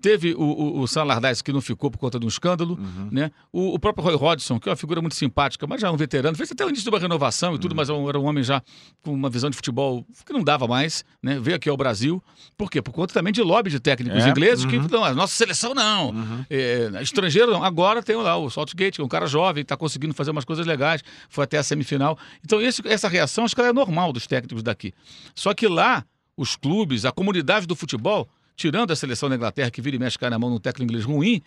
Teve o, o, o San Lardais, que não ficou por conta de um escândalo. Né? O, o próprio Roy Hodgson, que é uma figura muito simpática, mas já é um veterano. Fez até o início de uma renovação e tudo, mas era um- era um homem já com uma visão de futebol que não dava mais. Né? Veio aqui ao Brasil. Por quê? Por conta também de lobby de técnicos É, ingleses que uhum. não, a nossa seleção não. É, estrangeiro não. Agora tem lá o Saltgate, que é um cara jovem, está conseguindo fazer umas coisas legais, foi até a semifinal. Então, esse- essa reação acho que ela é normal dos técnicos daqui. Só que lá, os clubes, a comunidade do futebol, tirando a seleção da Inglaterra, que vira e mexe cai na mão num técnico inglês ruim,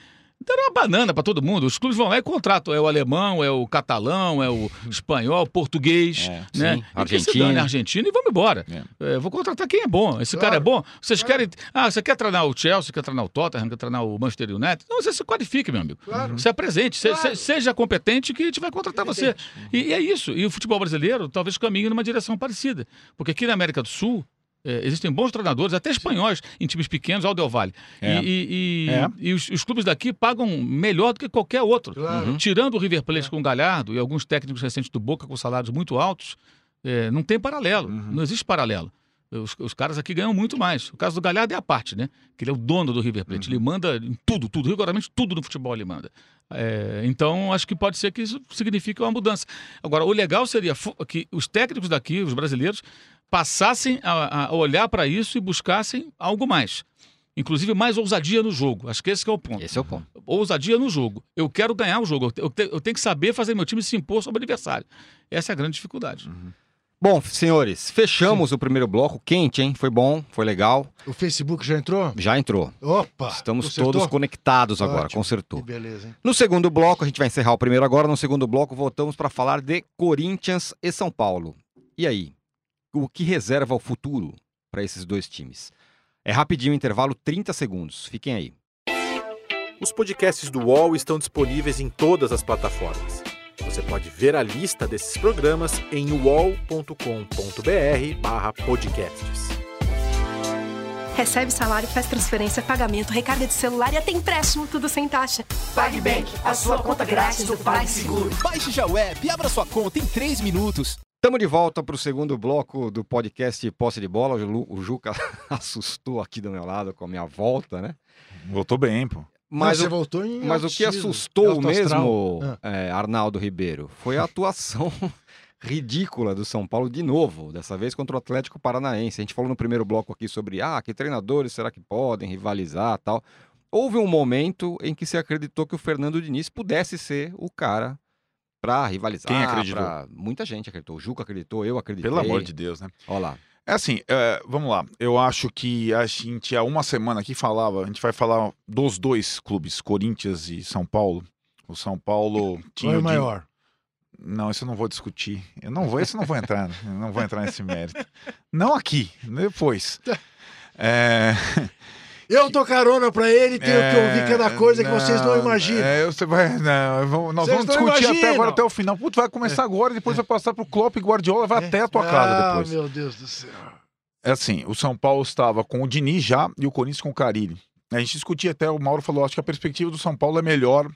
deram uma banana para todo mundo. Os clubes vão lá e contratam. É o alemão, é o catalão, é o espanhol, o português, É, né? sim, argentino. dane, argentino e vamos embora. É, vou contratar quem é bom. Esse cara é bom. Vocês querem. Ah, você quer treinar o Chelsea, quer treinar o Tottenham, quer treinar o Manchester United? Não, você se qualifique, meu amigo. Claro. Se apresente, se- Claro. se- seja competente que a gente vai contratar você. E, e é isso. E o futebol brasileiro talvez caminhe numa direção parecida. Porque aqui na América do Sul. É, existem bons treinadores, até espanhóis, em times pequenos, ao Del Valle. É. E, e- e- É. e os, os clubes daqui pagam melhor do que qualquer outro. Claro. Uhum. Tirando o River Plate com o Galhardo e alguns técnicos recentes do Boca com salários muito altos, é, não tem paralelo. Não existe paralelo. Os, os caras aqui ganham muito mais. O caso do Galhardo é a parte, né? Que ele é o dono do River Plate. Ele manda em tudo, tudo, rigorosamente tudo no futebol ele manda. É, então, acho que pode ser que isso signifique uma mudança. Agora, o legal seria que os técnicos daqui, os brasileiros, passassem a, a olhar para isso e buscassem algo mais. Inclusive mais ousadia no jogo. Acho que esse que é o ponto Esse é o ponto. ousadia no jogo. Eu quero ganhar o jogo. Eu te- Eu, te- eu tenho que saber fazer meu time se impor sobre o adversário. Essa é a grande dificuldade. Bom, senhores, fechamos o primeiro bloco. Quente, hein? Foi bom, foi legal. O Facebook já entrou? Já entrou. Opa! Estamos consertou? todos conectados agora, Ótimo. consertou. Que beleza, hein? No segundo bloco, a gente vai encerrar o primeiro agora. No segundo bloco, voltamos para falar de Corinthians e São Paulo. E aí? O que reserva o futuro para esses dois times? É rapidinho, intervalo 30 segundos. Fiquem aí. Os podcasts do UOL estão disponíveis em todas as plataformas. Você pode ver a lista desses programas em uol.com.br barra podcasts. Recebe salário, faz transferência, pagamento, recarga de celular e até empréstimo, tudo sem taxa. PagBank, a sua conta grátis do PagSeguro. Baixe já o app e abra sua conta em 3 minutos. Estamos de volta para o segundo bloco do podcast Posse de Bola. O Juca assustou aqui do meu lado com a minha volta, né? Voltou bem, pô. Mas, Não, você o, voltou em mas o que assustou mesmo, Ah. é, Arnaldo Ribeiro, foi a atuação ridícula do São Paulo de novo, dessa vez contra o Atlético Paranaense. A gente falou no primeiro bloco aqui sobre, ah, que treinadores será que podem rivalizar tal. Houve um momento em que se acreditou que o Fernando Diniz pudesse ser o cara para rivalizar. Quem acreditou? pra- Muita gente acreditou. O Juca acreditou, eu acreditei. Pelo amor de Deus, né? Olha lá. É assim, é, vamos lá. Eu acho que a gente há uma semana aqui falava, a gente vai falar dos dois clubes, Corinthians e São Paulo. O São Paulo tinha. Qual é o maior? Não, isso eu não vou discutir. Eu não vou, isso eu não vou entrar, eu não vou entrar nesse mérito. Não aqui, depois. É, Eu dou carona pra ele tenho que ouvir cada coisa que vocês não imaginam. É, você vai, não, vamos- nós Vocês vamos não discutir até agora, até o final. Putz, vai começar agora e depois vai passar pro Klopp e Guardiola, vai até a tua casa ah, depois. meu Deus do céu. É assim, o São Paulo estava com o Diniz já e o Corinthians com o Carilli. A gente discutia até, o Mauro falou, acho que a perspectiva do São Paulo é melhor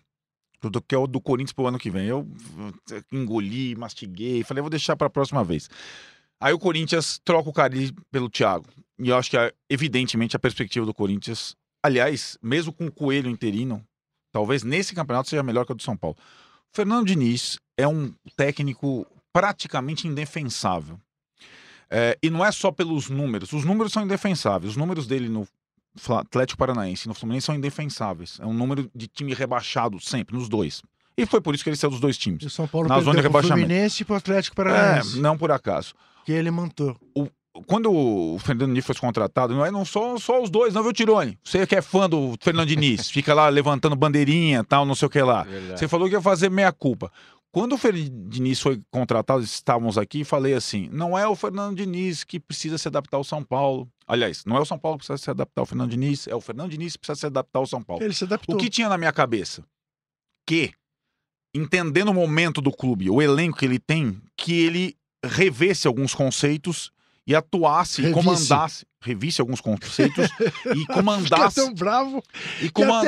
do que o do Corinthians pro ano que vem. Eu engoli, mastiguei, falei, vou deixar para a próxima vez. Aí o Corinthians troca o Carilli pelo Thiago. E eu acho que, é, evidentemente, a perspectiva do Corinthians, aliás, mesmo com o Coelho interino, talvez nesse campeonato seja melhor que a do São Paulo. O Fernando Diniz é um técnico praticamente indefensável. É, e não é só pelos números. Os números são indefensáveis. Os números dele no Atlético Paranaense e no Fluminense são indefensáveis. É um número de time rebaixado sempre, nos dois. E foi por isso que ele saiu dos dois E o times. São Paulo Na zona de rebaixamento. Fluminense e pro Atlético É, Paranaense. não por acaso. Que ele montou. Quando o Fernando Diniz foi contratado, não é não só, só os dois, não, viu, Tirone? Você que é fã do Fernando Diniz, fica lá levantando bandeirinha tal, não sei o que lá. Você falou que ia fazer meia-culpa. Quando o Fernando Diniz foi contratado, estávamos aqui e falei assim: não é o Fernando Diniz que precisa se adaptar ao São Paulo. Aliás, não é o São Paulo que precisa se adaptar ao Fernando Diniz, é o Fernando Diniz que precisa se adaptar ao São Paulo. Ele se adaptou. O que tinha na minha cabeça? Que, entendendo o momento do clube, o elenco que ele tem, que ele revesse alguns conceitos e atuasse, e Revisse. comandasse, revisse alguns conceitos e comandasse tão bravo e, coman-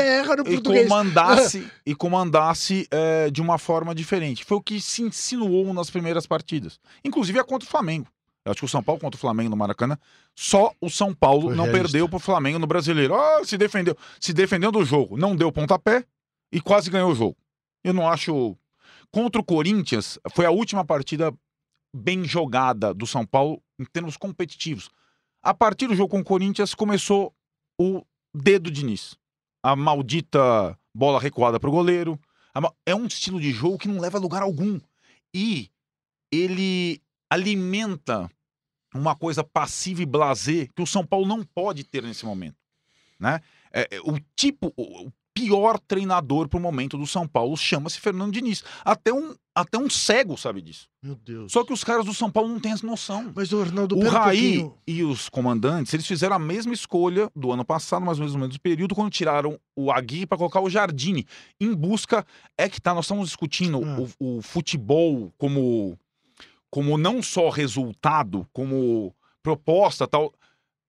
e comandasse e comandasse eh, de uma forma diferente. Foi o que se insinuou nas primeiras partidas, inclusive a contra o Flamengo. Eu acho que o São Paulo contra o Flamengo no Maracanã, só o São Paulo Foi não realista. perdeu para o Flamengo no Brasileiro. Ah, se defendeu, se defendeu do jogo, não deu pontapé e quase ganhou o jogo. Eu não acho contra o Corinthians foi a última partida bem jogada do São Paulo em termos competitivos. A partir do jogo com o Corinthians começou o dedo de Diniz. A maldita bola recuada para o goleiro. É um estilo de jogo que não leva a lugar algum. E ele alimenta uma coisa passiva e blasé que o São Paulo não pode ter nesse momento. Né? É, é, o tipo, o o pior treinador para o momento do São Paulo chama-se Fernando Diniz. Até um, até um cego sabe disso. Meu Deus. Só que os caras do São Paulo não têm essa noção. Mas, o Arnaldo, O um Raí pouquinho. e os comandantes, eles fizeram a mesma escolha do ano passado, mais ou menos no mesmo período, quando tiraram o Aguirre para colocar o Jardine, em busca... É que tá, nós estamos discutindo Ah. o, o futebol como, como não só resultado, como proposta tal...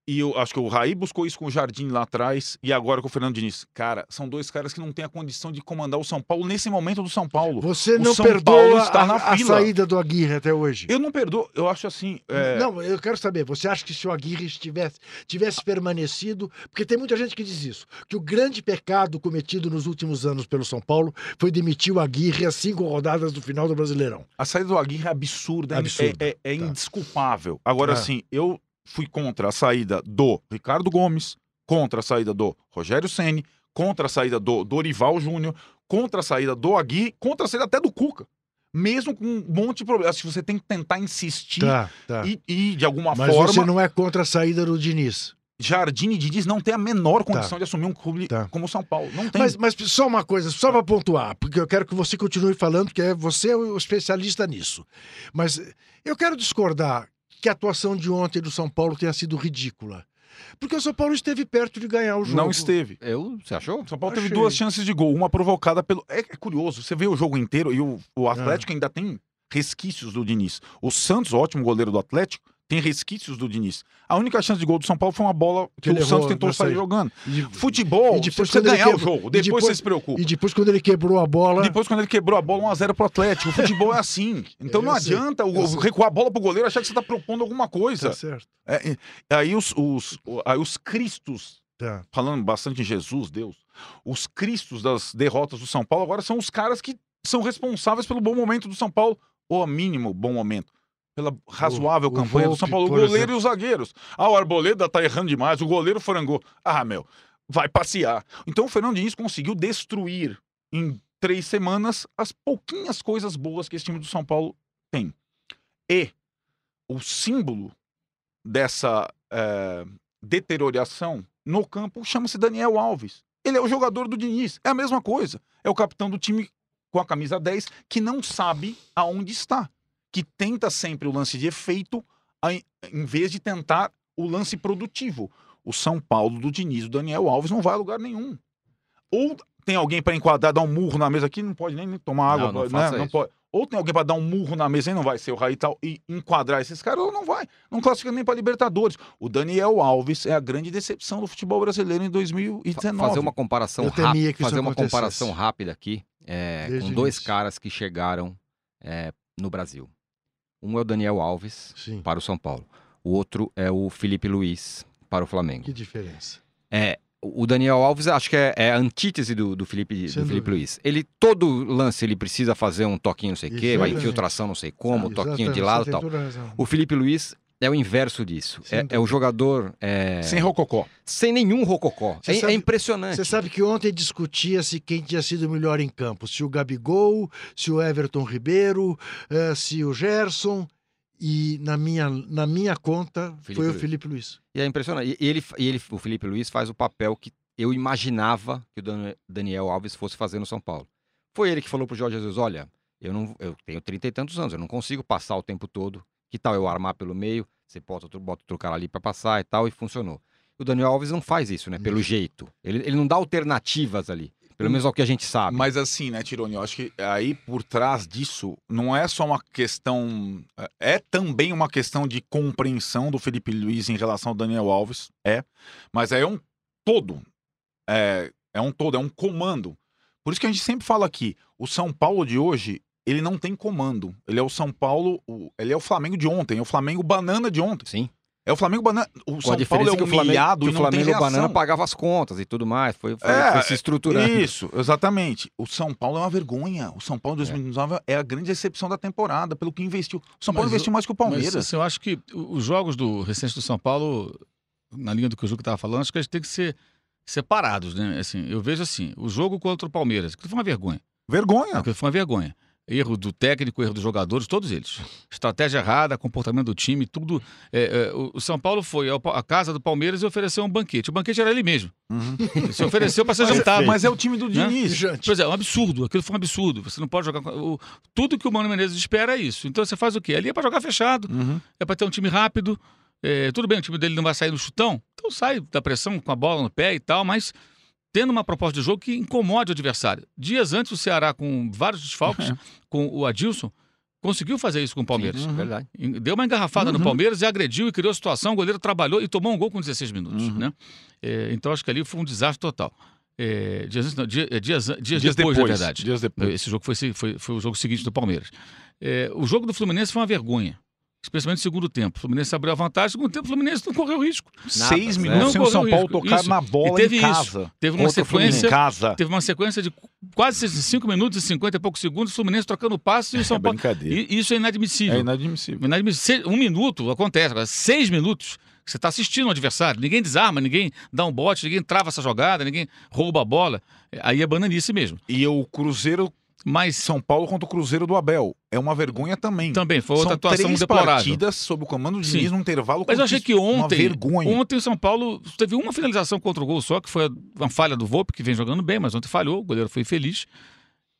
E eu acho que o Raí buscou isso com o Jardim lá atrás e agora com o Fernando Diniz. Cara, são dois caras que não têm a condição de comandar o São Paulo nesse momento do São Paulo. Você o não São perdoa Paulo está a, na a saída do Aguirre até hoje? Eu não perdoo, eu acho assim. é, Não, eu quero saber, você acha que se o Aguirre estivesse, tivesse permanecido, porque tem muita gente que diz isso, que o grande pecado cometido nos últimos anos pelo São Paulo foi demitir o Aguirre às cinco rodadas do final do Brasileirão. A saída do Aguirre é absurda, é- Absurda, é, é, é indesculpável. Agora, Ah. assim, eu fui contra a saída do Ricardo Gomes, contra a saída do Rogério Ceni, contra a saída do Dorival Júnior, contra a saída do Aguirre, contra a saída até do Cuca. Mesmo com um monte de problemas. Que você tem que tentar insistir Tá, tá. e, e, de alguma Mas forma, você não é contra a saída do Diniz. Jardim e Diniz não tem a menor condição de assumir um clube Tá. como o São Paulo. Não tem. Mas, mas só uma coisa, só para pontuar, porque eu quero que você continue falando, porque é- você é o especialista nisso. Mas eu quero discordar que a atuação de ontem do São Paulo tenha sido ridícula. Porque o São Paulo esteve perto de ganhar o jogo. não esteve. Eu, você achou? O São Paulo teve Achei. duas chances de gol, uma provocada pelo. É, é curioso, você vê o jogo inteiro e o, o. Atlético ainda tem resquícios do Diniz. O Santos, ótimo goleiro do Atlético, tem resquícios do Diniz. A única chance de gol do São Paulo foi uma bola que, Que o Santos tentou sair jogando. E, Futebol, E depois você ganhar o quebrou- jogo. e Depois, depois- você se preocupa. e depois, quando ele quebrou a bola. Depois, quando ele quebrou a bola, 1x0 pro Atlético. O futebol é assim. Então não sei, adianta o, sei. recuar a bola pro goleiro achar que você tá propondo alguma coisa. Tá certo. É, aí os, os, o- aí os cristos Tá. falando bastante em Jesus, Deus, os cristos das derrotas do São Paulo agora são os caras que são responsáveis pelo bom momento do São Paulo, ou a mínimo bom momento. Pela razoável o campanha do Volpe, São Paulo. O goleiro exemplo. e os zagueiros. Ah, o Arboleda tá errando demais, o goleiro frangou. Ah, meu, vai passear. Então o Fernando Diniz conseguiu destruir em três semanas as pouquinhas coisas boas que esse time do São Paulo tem. E o símbolo dessa eh, deterioração no campo chama-se Daniel Alves. Ele é o jogador do Diniz. É a mesma coisa. É o capitão do time com a camisa 10 que não sabe aonde está. Que tenta sempre o lance de efeito em vez de tentar o lance produtivo. O São Paulo do Diniz, o Daniel Alves, não vai a lugar nenhum. Ou tem alguém para enquadrar, dar um murro na mesa aqui, não pode nem tomar água. Não, não né? Não pode. Ou tem alguém para dar um murro na mesa e não vai ser o Raí e tal, e enquadrar esses caras, ou não vai. Não classifica nem para Libertadores. O Daniel Alves é a grande decepção do futebol brasileiro em Fa- 2019. Fazer uma comparação rápida, fazer uma comparação rápida aqui, é, com dois caras que chegaram é, no Brasil. Um é o Daniel Alves Sim. para o São Paulo. O outro é o Felipe Luiz para o Flamengo. Que diferença. É, o Daniel Alves acho que é, é a antítese do, do Felipe, Sem do Felipe dúvida. Luiz. Ele, todo lance, ele precisa fazer um toquinho não sei o quê, uma infiltração não sei como, um toquinho de lado e tal. razão. O Felipe Luiz é o inverso disso. É, é o jogador é, Sem rococó. sem nenhum rococó. É, é sabe- impressionante. Você sabe que ontem discutia-se quem tinha sido o melhor em campo. Se o Gabigol, se o Everton Ribeiro, eh, se o Gerson. E na minha, na minha conta Felipe foi o Luiz. Felipe Luiz. E é impressionante. E ele, e ele, o Felipe Luiz faz o papel que eu imaginava que o Dan- Daniel Alves fosse fazer no São Paulo. Foi ele que falou pro Jorge Jesus: olha, eu não eu tenho trinta e tantos anos, eu não consigo passar o tempo todo. Que tal eu armar pelo meio? Você bota outro, bota outro cara ali para passar e tal, e funcionou. O Daniel Alves não faz isso, né? Pelo jeito. Ele, ele não dá alternativas ali. Pelo menos é o que a gente sabe. Mas assim, né, Tironi, eu acho que aí por trás disso não é só uma questão. É também uma questão de compreensão do Felipe Luiz em relação ao Daniel Alves, é. Mas é um todo. É, é um todo, é um comando. Por isso que a gente sempre fala aqui: o São Paulo de hoje, ele não tem comando. Ele é o São Paulo, o- ele é o Flamengo de ontem, é o Flamengo banana de ontem. Sim. É o Flamengo banana. O Com São Paulo é que o Flamengo, humilhado que e o tem Flamengo reação. Banana pagava as contas e tudo mais. Foi, foi, É, foi se estruturando. Isso, exatamente. O São Paulo é uma vergonha. O São Paulo em 2019 é, a grande decepção da temporada, pelo que investiu. O São Paulo Mas investiu mais que o Mas Palmeiras. assim, eu acho que os jogos do recente do São Paulo, na linha do que o Juca estava falando, acho que eles têm que ser separados, né? Assim, eu vejo assim, o jogo contra o Palmeiras, que foi uma vergonha. Vergonha. Aquilo foi uma vergonha. Erro do técnico, erro dos jogadores, todos eles. Estratégia errada, comportamento do time, tudo. É, é, o São Paulo foi à casa do Palmeiras e ofereceu um banquete. O banquete era ali mesmo. Uhum. Ele se ofereceu para ser Mas, jantado. mas é o time do Né? Diniz. Jante. Pois é, um absurdo. Aquilo foi um absurdo. Você não pode jogar. o- tudo que o Mano Menezes espera é isso. Então você faz o quê? Ali é para jogar fechado, Uhum. é para ter um time rápido. É, tudo bem, o time dele não vai sair no chutão, então sai da pressão com a bola no pé e tal, mas tendo uma proposta de jogo que incomode o adversário. Dias antes, o Ceará, com vários desfalques, com o Adilson, conseguiu fazer isso com o Palmeiras. Sim, verdade. Deu uma engarrafada no Palmeiras e agrediu e criou situação. O goleiro trabalhou e tomou um gol com 16 minutos. Uhum. Né? É, então acho que ali foi um desastre total. É, dias, antes, não, é, dias, dias, Dias depois, depois, na verdade. dias depois. Esse jogo foi, foi, foi o jogo seguinte do Palmeiras. É, o jogo do Fluminense foi uma vergonha. Especialmente no segundo tempo. O Fluminense abriu a vantagem, no segundo tempo o Fluminense não correu risco. Seis né? minutos Não sem o São Paulo risco. tocar Isso. na bola E teve em isso. casa. Teve uma sequência- Em casa. Teve uma sequência de quase 5 minutos e 50 e poucos segundos, o Fluminense trocando passe e o São É Paulo. brincadeira. E isso é inadmissível. É inadmissível. Inadmissível. Um minuto acontece, agora seis minutos. Você está assistindo o adversário, ninguém desarma, ninguém dá um bote, ninguém trava essa jogada, ninguém rouba a bola. Aí é bananice mesmo. E o Cruzeiro, Mas São Paulo contra o Cruzeiro do Abel. É uma vergonha também. também foi outra São atuação três deplorável. partidas sob o comando do Diniz num intervalo Mas eu achei que ontem, ontem o São Paulo teve uma finalização contra o gol só, que foi uma falha do Volpe, que vem jogando bem, mas ontem falhou, o goleiro foi feliz.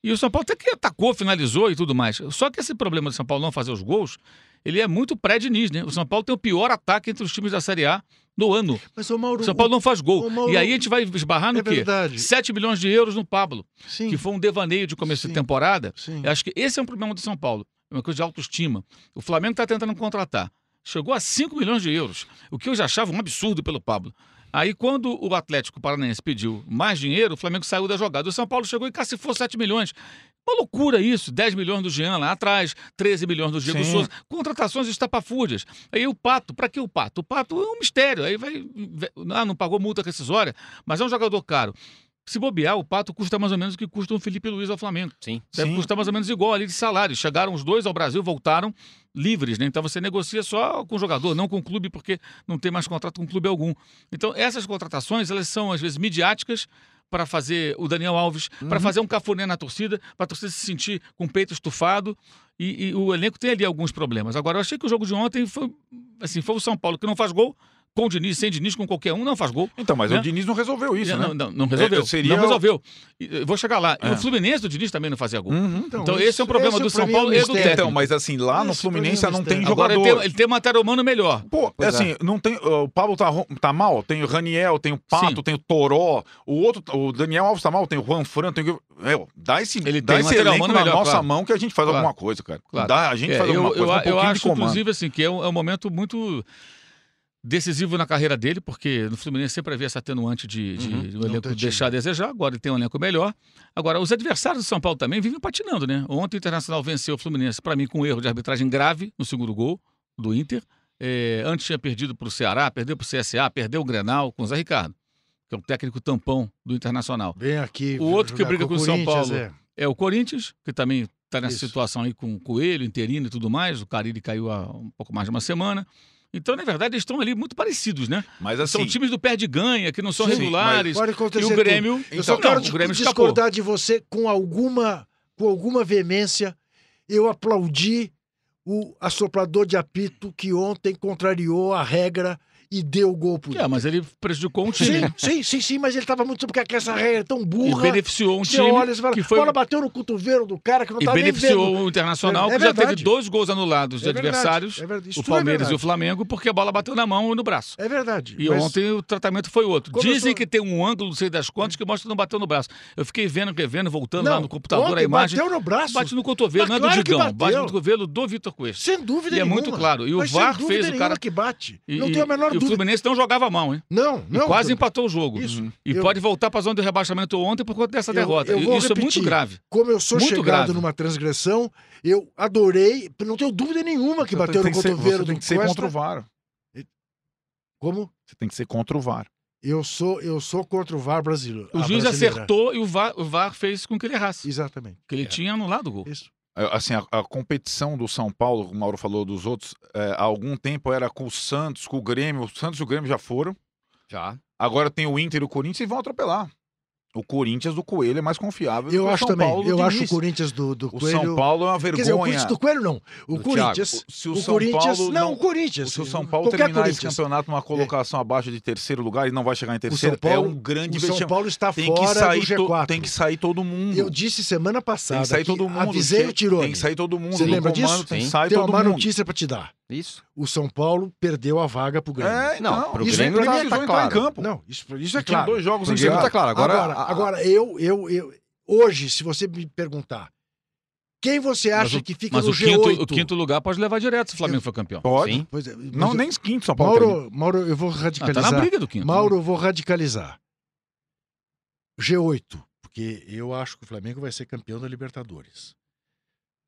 E o São Paulo até que atacou, finalizou e tudo mais. Só que esse problema do São Paulo não fazer os gols, ele é muito pré-Diniz, né? O São Paulo tem o pior ataque entre os times da Série A no ano. Mas o Mauro. São Paulo não faz gol. Mauro, e aí a gente vai esbarrar no é quê? verdade. 7 milhões de euros no Pablo, Sim. que foi um devaneio de começo Sim. de temporada. Sim. Eu acho que esse é um problema do São Paulo. É uma coisa de autoestima. O Flamengo está tentando contratar. Chegou a 5 milhões de euros, o que eu já achava um absurdo pelo Pablo. Aí, quando o Atlético Paranaense pediu mais dinheiro, o Flamengo saiu da jogada. O São Paulo chegou e cacifou 7 milhões. Uma loucura isso. 10 milhões do Jean lá atrás, 13 milhões do Diego Sim. Souza. Contratações estapafúrdias. Aí o Pato, para que o Pato? O Pato é um mistério. Aí vai. Ah, não pagou multa rescisória, mas é um jogador caro. Se bobear, o Pato custa mais ou menos o que custa um Felipe Luiz ao Flamengo. Sim. Deve Sim. custar mais ou menos igual ali de salário. Chegaram os dois ao Brasil, voltaram livres, né? Então você negocia só com o jogador, não com o clube, porque não tem mais contrato com clube algum. Então essas contratações, elas são às vezes midiáticas para fazer o Daniel Alves, para fazer um cafuné na torcida, para a torcida se sentir com o peito estufado. E, e o elenco tem ali alguns problemas. Agora, eu achei que o jogo de ontem foi, assim, foi o São Paulo que não faz gol, com o Diniz, sem Diniz, com qualquer um, não faz gol. Então, mas Né? o Diniz não resolveu isso, não, né? não, não resolveu. É, seria Não o- resolveu. E, eu Vou chegar lá. E É. o Fluminense do Diniz também não fazia gol. Uhum. Então, esse é um problema do pra São Paulo e do técnico. Então, mas assim, lá no Fluminense é um não tem mistério. Agora jogador. ele tem, ele tem material humano melhor. Pô, Pois assim, não tem. O Pablo tá, tá mal, tem o Raniel, tem o Pato, Sim. tem o Toró, o outro, o Daniel Alves tá mal, tem o Juan Fran, tem o. É, dá esse, Ele dá tem esse elenco na melhor, nossa claro. mão que a gente faz Claro. alguma coisa, cara. Claro. Dá, a gente É, faz alguma coisa. um eu acho, inclusive, assim, que é é um momento muito decisivo na carreira dele, porque no Fluminense sempre havia essa atenuante de, de Uhum. o elenco deixar a desejar, agora ele tem um elenco melhor. Agora, os adversários do São Paulo também vivem patinando, né? Ontem o Internacional venceu o Fluminense, para mim, com um erro de arbitragem grave no segundo gol do Inter. É, antes tinha perdido para o Ceará, perdeu para o CSA, perdeu o Grenal com o Zé Ricardo, que é o técnico tampão do Internacional. Vem aqui. O outro que briga com o São Paulo. é. É o Corinthians, que também está nessa Isso. situação aí com o Coelho, interino e tudo mais. O Carille caiu há um pouco mais de uma semana. Então, na verdade, eles estão ali muito parecidos, né? Mas assim. São times do pé de ganha, que não são Sim, regulares. Pode E acontecer o tudo. Grêmio. Eu só Então, quero não, o Grêmio escapou. discordar de você com alguma, com alguma veemência. Eu aplaudi o assoprador de apito que ontem contrariou a regra e deu o gol pro É, mas ele prejudicou um time. Sim, sim, sim, sim, mas ele tava muito porque essa regra é tão E burra. beneficiou um time olha, você fala, que foi bola bateu no cotovelo do cara que não e nem beneficiou o Internacional, É que já teve dois gols anulados de É adversários, é verdade. O é Palmeiras e o. Flamengo, porque a bola bateu na mão e no braço. É verdade. E mas- ontem o tratamento foi outro. Como eu Dizem que tem um ângulo, não sei das quantas, que mostra que não bateu no braço. Eu fiquei vendo, revendo, voltando Não, lá no computador a imagem. bateu no braço. Bate no cotovelo, Mas não é do claro que Digão, bate no cotovelo do Vitor Cuesta. Sem dúvida E é nenhuma. muito claro. E o VAR fez o cara- que bate. E, não e- tenho a menor e o. Fluminense não jogava a mão, hein? Não, E não. quase empatou o jogo. Isso. Uhum. E Eu- pode voltar para a zona de rebaixamento ontem por conta dessa Eu- derrota. eu E vou Isso é muito repetir. grave. Como eu sou Muito chegado grave. numa transgressão, eu adorei, não tenho dúvida nenhuma que Você bateu tem no que ser- cotovelo Você tem do que ser Cuesta. contra o VAR. Como? Você tem que ser contra o VAR. Eu sou, eu sou contra o VAR brasileiro. O juiz brasileira. acertou e o VAR, o VAR fez com que ele errasse. Exatamente. Porque ele É. tinha anulado o gol. Isso. É, Assim, a, a competição do São Paulo, como o Mauro falou dos outros, é, há algum tempo era com o Santos, com o Grêmio. O Santos e o Grêmio já foram. Já. Agora tem o Inter e o Corinthians e vão atropelar. O Corinthians do Coelho é mais confiável Eu o acho São também. Paulo eu acho o Diniz. Corinthians do, do O Coelho. São Paulo é uma Quer dizer, o vergonha. Corinthians do Coelho não. O Do Corinthians. Se o, O São Corinthians. Paulo não, o Corinthians. se o São Paulo Qualquer terminar esse campeonato numa colocação abaixo de terceiro lugar e não vai chegar em O terceiro, Paulo, é um grande o São. Paulo está Tem que, fora sair do to- G4. tem que sair todo mundo. Eu disse semana tem passada que sair todo mundo. avisei o Tirone. Tem que sair todo mundo. Você lembra comando disso? Tem sair Tem uma má mundo. notícia para te dar. Isso. O São Paulo perdeu a vaga pro Grêmio. É, Não, não, pro isso Grêmio tá- precisou tá entrar em claro. campo. Não, isso, isso é claro. dois jogos em Grêmio casa. tá claro. Agora, Agora, a- agora eu, eu, eu, hoje, se você me perguntar, quem você acha o- que fica Mas no o quinto, G8? o quinto lugar pode levar direto se o Flamengo for campeão. Pode. Sim. Pois é, Não, mas- nem os quintos São Paulo. Mauro, Mauro, eu vou Ah, tá radicalizar. na briga do quinto. né? Mauro, eu vou radicalizar. G8, porque eu acho que o Flamengo vai ser campeão da Libertadores.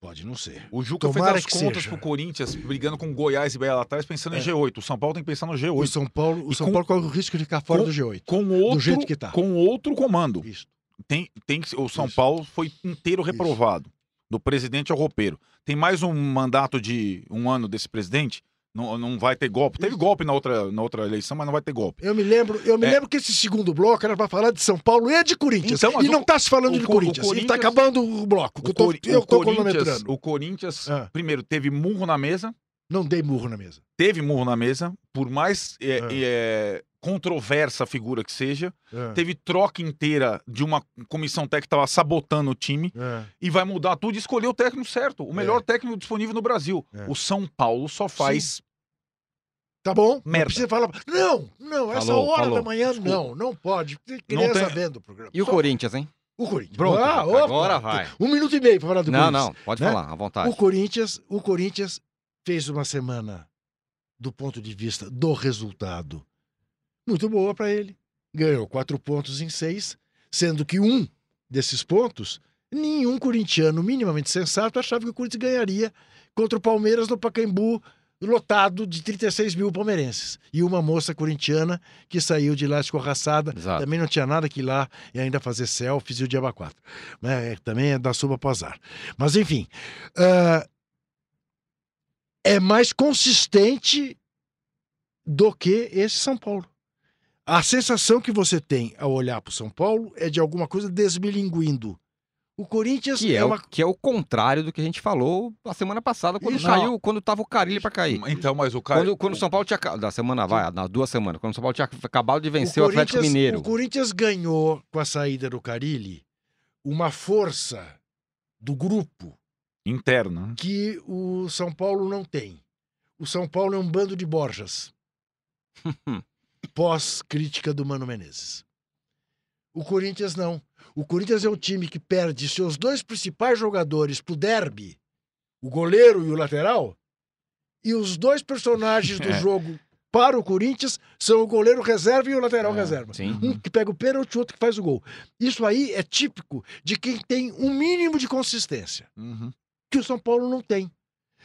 Pode não ser. O Juca Tomara fez as contas seja. pro Corinthians, brigando com o Goiás e Bahia lá atrás, pensando É. em G8. O São Paulo tem que pensar no O G8. São Paulo, o São com- Paulo corre o risco de ficar fora com- do G8. Com outro, jeito que tá. com outro comando. Isso. Tem, tem o São Isso. Paulo foi inteiro reprovado, do presidente ao roupeiro. Tem mais um mandato de um ano desse presidente, não, não vai ter golpe. Teve golpe na outra, na outra eleição, mas não vai ter golpe. Eu me lembro, eu me É. lembro que esse segundo bloco era para falar de São Paulo e de Corinthians. Então, e o- não tá se falando o de Co- o Corinthians. E tá Corinthians- acabando o bloco. que eu tô, Cori- eu tô Corinthians, cronometrando. o Corinthians Ah. primeiro, teve murro na mesa, Não dei murro na mesa. teve murro na mesa, por mais é, Ah. é, controversa a figura que seja, É, teve troca inteira de uma comissão técnica que estava sabotando o time é. e vai mudar tudo e escolher o técnico certo, o melhor técnico disponível no Brasil. É. O São Paulo só faz Tá bom? Não Merda. precisa falar. Não, não, essa Falou, hora falou. da manhã não, não pode. Criança Não tem- vendo o programa. E o Só- Corinthians, hein? O Corinthians. Pronto, Ah, agora vai. Um minuto e meio para falar do Não, Corinthians. não, pode né? falar, à vontade. O Corinthians, o Corinthians fez uma semana do ponto de vista do resultado muito boa para ele. Ganhou quatro pontos em seis, sendo que um desses pontos nenhum corintiano minimamente sensato achava que o Corinthians ganharia contra o Palmeiras no Pacaembu lotado de 36 mil palmeirenses. E uma moça corintiana que saiu de lá escorraçada, Exato. também não tinha nada que ir lá e ainda fazer selfies e o diaba 4. Né? Também é da suba pro azar. Mas enfim, ah, é mais consistente do que esse São Paulo. A sensação que você tem ao olhar para o São Paulo é de alguma coisa desmilinguindo. O Corinthians Que é, é o, uma. que é o contrário do que a gente falou a semana passada, quando Isso. caiu, quando tava o Carilli pra cair. Então, mas o cara. Quando, quando o São Paulo tinha. Da semana, vai, nas duas semanas. Quando o São Paulo tinha acabado de vencer o, Atlético Corinthians- Mineiro. O Corinthians ganhou com a saída do Carilli uma força do grupo Interna. que o São Paulo não tem. O São Paulo é um bando de Borjas. Pós-crítica do Mano Menezes. O Corinthians não. O Corinthians é um time que perde seus dois principais jogadores pro derby, o goleiro e o lateral, e os dois personagens do É. jogo para o Corinthians são o goleiro reserva e o lateral É, reserva. Sim. Um que pega o pênalti, o outro que faz o gol. Isso aí é típico de quem tem um mínimo de consistência Uhum. Que o São Paulo não tem.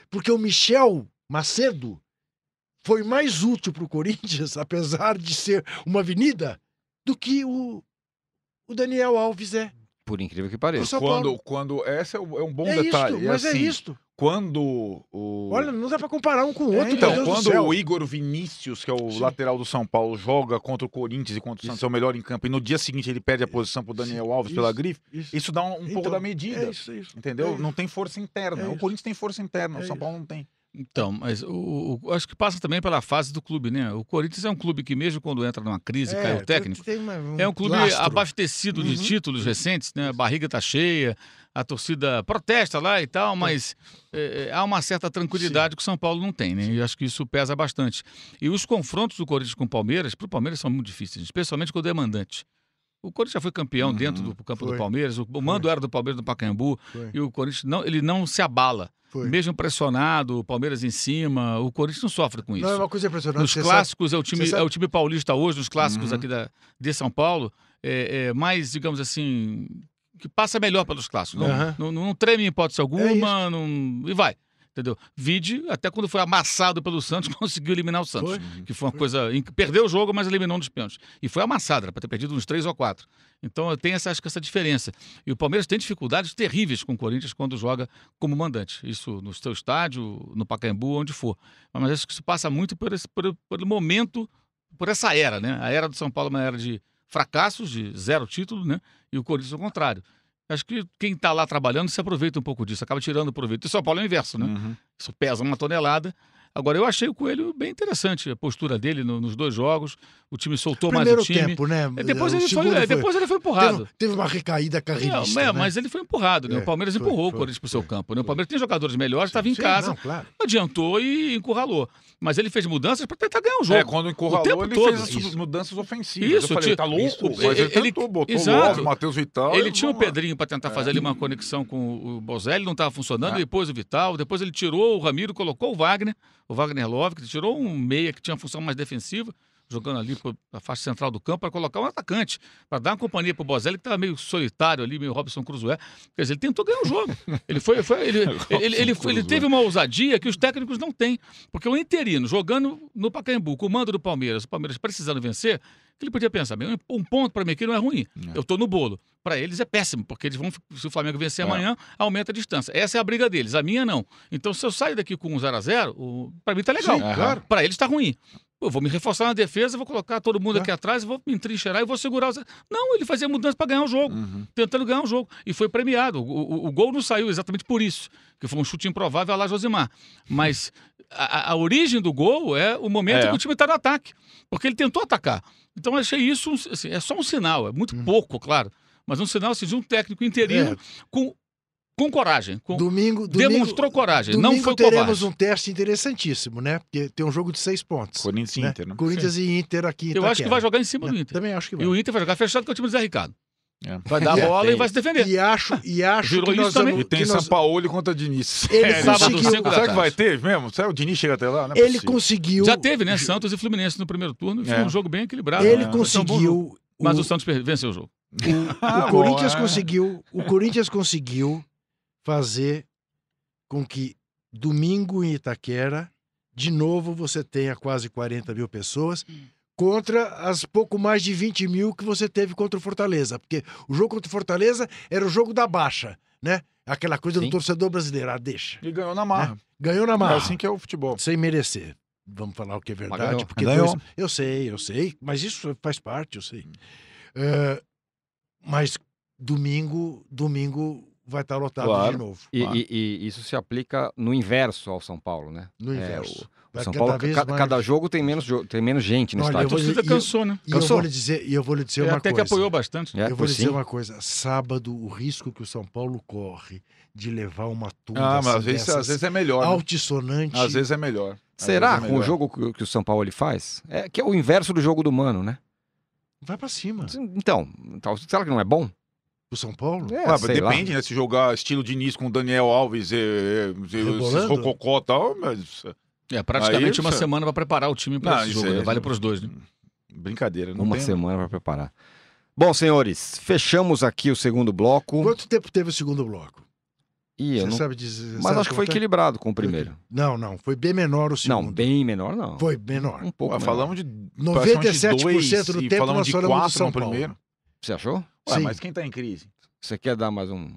Porque o Michel Macedo foi mais útil para o Corinthians, apesar de ser uma avenida, do que o, o Daniel Alves é. Por incrível que pareça. Quando, quando. Esse é, é um bom é detalhe. isto, mas é assim, isto. Quando o. Olha, não dá para comparar um com o É, outro. então, Deus do quando o Igor Vinícius, que é o Sim. lateral do São Paulo, joga contra o Corinthians e contra o Santos é o melhor em campo, e no dia seguinte ele perde a posição pro Daniel Alves pela Isso, grife, Isso, isso dá um, um pouco Então, da medida. É isso, é isso. Entendeu? É não tem força interna. É o isso. Corinthians tem força interna, É o São isso. Paulo não tem. Então, mas o, o- acho que passa também pela fase do clube, né? O Corinthians é um clube que, mesmo quando entra numa crise, cai o técnico, uma- um é um clube lastro. abastecido de Uhum. títulos recentes, né? A barriga tá cheia, a torcida protesta lá e tal, mas é, é, há uma certa tranquilidade que o São Paulo não tem, né? E acho que isso pesa bastante. E os confrontos do Corinthians com o Palmeiras, para o Palmeiras são muito difíceis, especialmente quando é mandante. O Corinthians já foi campeão Uhum, dentro do campo foi. do Palmeiras, o, mando era do Palmeiras do Pacaembu, Foi. e o Corinthians não, ele não se abala. Foi. Mesmo pressionado, o Palmeiras em cima, o Corinthians não sofre com isso. Não, é uma coisa impressionante. Nos clássicos, é, o time, sabe- é o time paulista hoje, nos clássicos Uhum. aqui da, de São Paulo, é, é mais, digamos assim, que passa melhor pelos clássicos. Não, Aham. não, não treme em hipótese É alguma, não, e vai. Entendeu? Vide, até quando foi amassado pelo Santos, conseguiu eliminar o Santos. Foi. Que foi uma coisa. Perdeu o jogo, mas eliminou um dos pênaltis. E foi amassado, era para ter perdido uns três ou quatro. Então tem essa, acho que essa diferença. E o Palmeiras tem dificuldades terríveis com o Corinthians quando joga como mandante. Isso no seu estádio, no Pacaembu, onde for. Mas acho que isso passa muito por esse, por, pelo momento, por essa era, né? A era do São Paulo é uma era de fracassos, de zero título, né? E o Corinthians ao contrário. Acho que quem está lá trabalhando se aproveita um pouco disso, acaba tirando proveito. E o São Paulo é o inverso, né? Uhum. Isso pesa uma tonelada. Agora, eu achei o Coelho bem interessante, a postura dele no- nos dois jogos. O time soltou Primeiro mais o time. tempo, né? É, depois, O ele foi, é, depois ele foi empurrado. Teve, teve uma recaída carreirista, É, é, né? Mas ele foi empurrado, né? É, o Palmeiras foi, empurrou foi, o Corinthians para o seu foi, campo. Né? O foi. Palmeiras tem jogadores melhores, estava em Sim, casa, Não, claro. adiantou e encurralou. Mas ele fez mudanças para tentar ganhar o jogo. É, quando encurralou, tempo ele todo. fez as Isso. mudanças ofensivas. Isso, eu falei, tá louco? isso. Mas ele, Ele- tentou, botou exato. o Matheus Vital. Ele tinha o. Pedrinho para tentar fazer ali uma conexão com o Bozelli, não estava funcionando, É. depois o Vital, depois ele tirou o Ramiro, colocou o Wagner, o Wagner Love, que tirou um meia que tinha função mais defensiva, jogando ali para a faixa central do campo, para colocar um atacante, para dar uma companhia para o Bozelli, que estava meio solitário ali, meio Robson Cruzoé. Quer dizer, ele tentou ganhar o jogo. Ele foi, foi- ele, ele, ele, ele, teve uma ousadia que os técnicos não têm. Porque o interino, jogando no Pacaembu, com o mando do Palmeiras, o Palmeiras precisando vencer, ele podia pensar, bem, um ponto para mim aqui não é ruim. Eu estou no bolo. Para eles é péssimo, porque eles vão, se o Flamengo vencer É. amanhã, aumenta a distância. Essa é a briga deles, a minha não. Então, se eu saio daqui com um 0 a 0 para mim tá legal. Sim, claro. Para eles tá ruim. Eu vou me reforçar na defesa, vou colocar todo mundo Claro. aqui atrás, vou me entrincheirar e vou segurar. Os... Não, ele fazia mudança para ganhar o jogo, Uhum. tentando ganhar o jogo. E foi premiado. O, o- o gol não saiu exatamente por isso, que foi um chute improvável a lá Josimar. Mas a, a- origem do gol é o momento É. que o time está no ataque, porque ele tentou atacar. Então eu achei isso, assim, é só um sinal, é muito pouco, claro, mas um sinal assim, de um técnico interino É. com, com coragem, com, Domingo, domingo, demonstrou coragem, domingo não foi teremos covarde. um teste interessantíssimo, né? Porque tem um jogo de seis pontos. Corinthians e né? Inter, né? Corinthians e Inter aqui em Eu acho que vai jogar em cima do Né? Inter. Também acho que vai. E o Inter vai jogar fechado com o time do Zé Ricardo. É. Vai dar a É, bola tem e vai se defender. E acho, e acho Virou que isso nós também. vamos- E tem nós- São Paulo contra Diniz. Ele É, sábado, conseguiu, Será que vai ter mesmo? Será que o Diniz chega até lá? Não é ele possível. conseguiu. Já teve, né? Santos e Fluminense no primeiro turno. e Foi É. um jogo bem equilibrado. Ele né? Um conseguiu. Mas o, o Santos venceu o jogo. Ah, o Corinthians é. conseguiu. O Corinthians conseguiu fazer com que domingo em Itaquera, de novo, você tenha quase 40 mil pessoas. Contra as pouco mais de 20 mil que você teve contra o Fortaleza. Porque o jogo contra o Fortaleza era o jogo da baixa, né? Aquela coisa Sim. do torcedor brasileiro. Ah, deixa. E ganhou na marra. Ganhou na É marra. assim que é o futebol. sem merecer. Vamos falar o que é verdade, porque dois- eu sei, eu sei, mas isso faz parte, eu sei. É, mas domingo, domingo vai estar lotado Claro. de novo. E, Claro. e- e isso se aplica no inverso ao São Paulo, né? No É, inverso. o- O Vai São cada Paulo, ca- mais- cada jogo tem menos, tem menos gente no Olha, A eu estádio. vou torcida eu- cansou, né? E eu Cansou? vou lhe dizer, e eu vou lhe dizer uma até que coisa. apoiou bastante. É, Eu vou lhe sim. dizer uma coisa. Sábado, o risco que o São Paulo corre de levar uma turma Ah, mas assim às vezes, dessas às vezes é melhor. né? altissonante. Às vezes é melhor. Às Será é com o jogo que, que o São Paulo ele faz? É que é o inverso do jogo do Mano, né? Vai pra cima. Então, tal- será que não é bom? O São Paulo? É, Ué, sei lá. depende, né? Se jogar estilo Diniz com o Daniel Alves e, e, esses rococó e tal, mas. É, praticamente Aí, uma isso- semana para preparar o time para Não, esse jogo. né? Vale para os dois, né? Brincadeira, não Uma tem. semana para preparar. Bom, senhores, fechamos aqui o segundo bloco. Quanto tempo teve o segundo bloco? Ih, Você não- sabe dizer. Mas sabe acho que foi equilibrado com o primeiro. Não, não. Foi bem menor o segundo. Não, bem menor não. Foi menor. Um pouco Ué, falamos de 97% do tempo falamos nós de falamos do quatro São no Paulo. primeiro. Você achou? Ué, Sim. mas quem tá em crise? Você quer dar mais um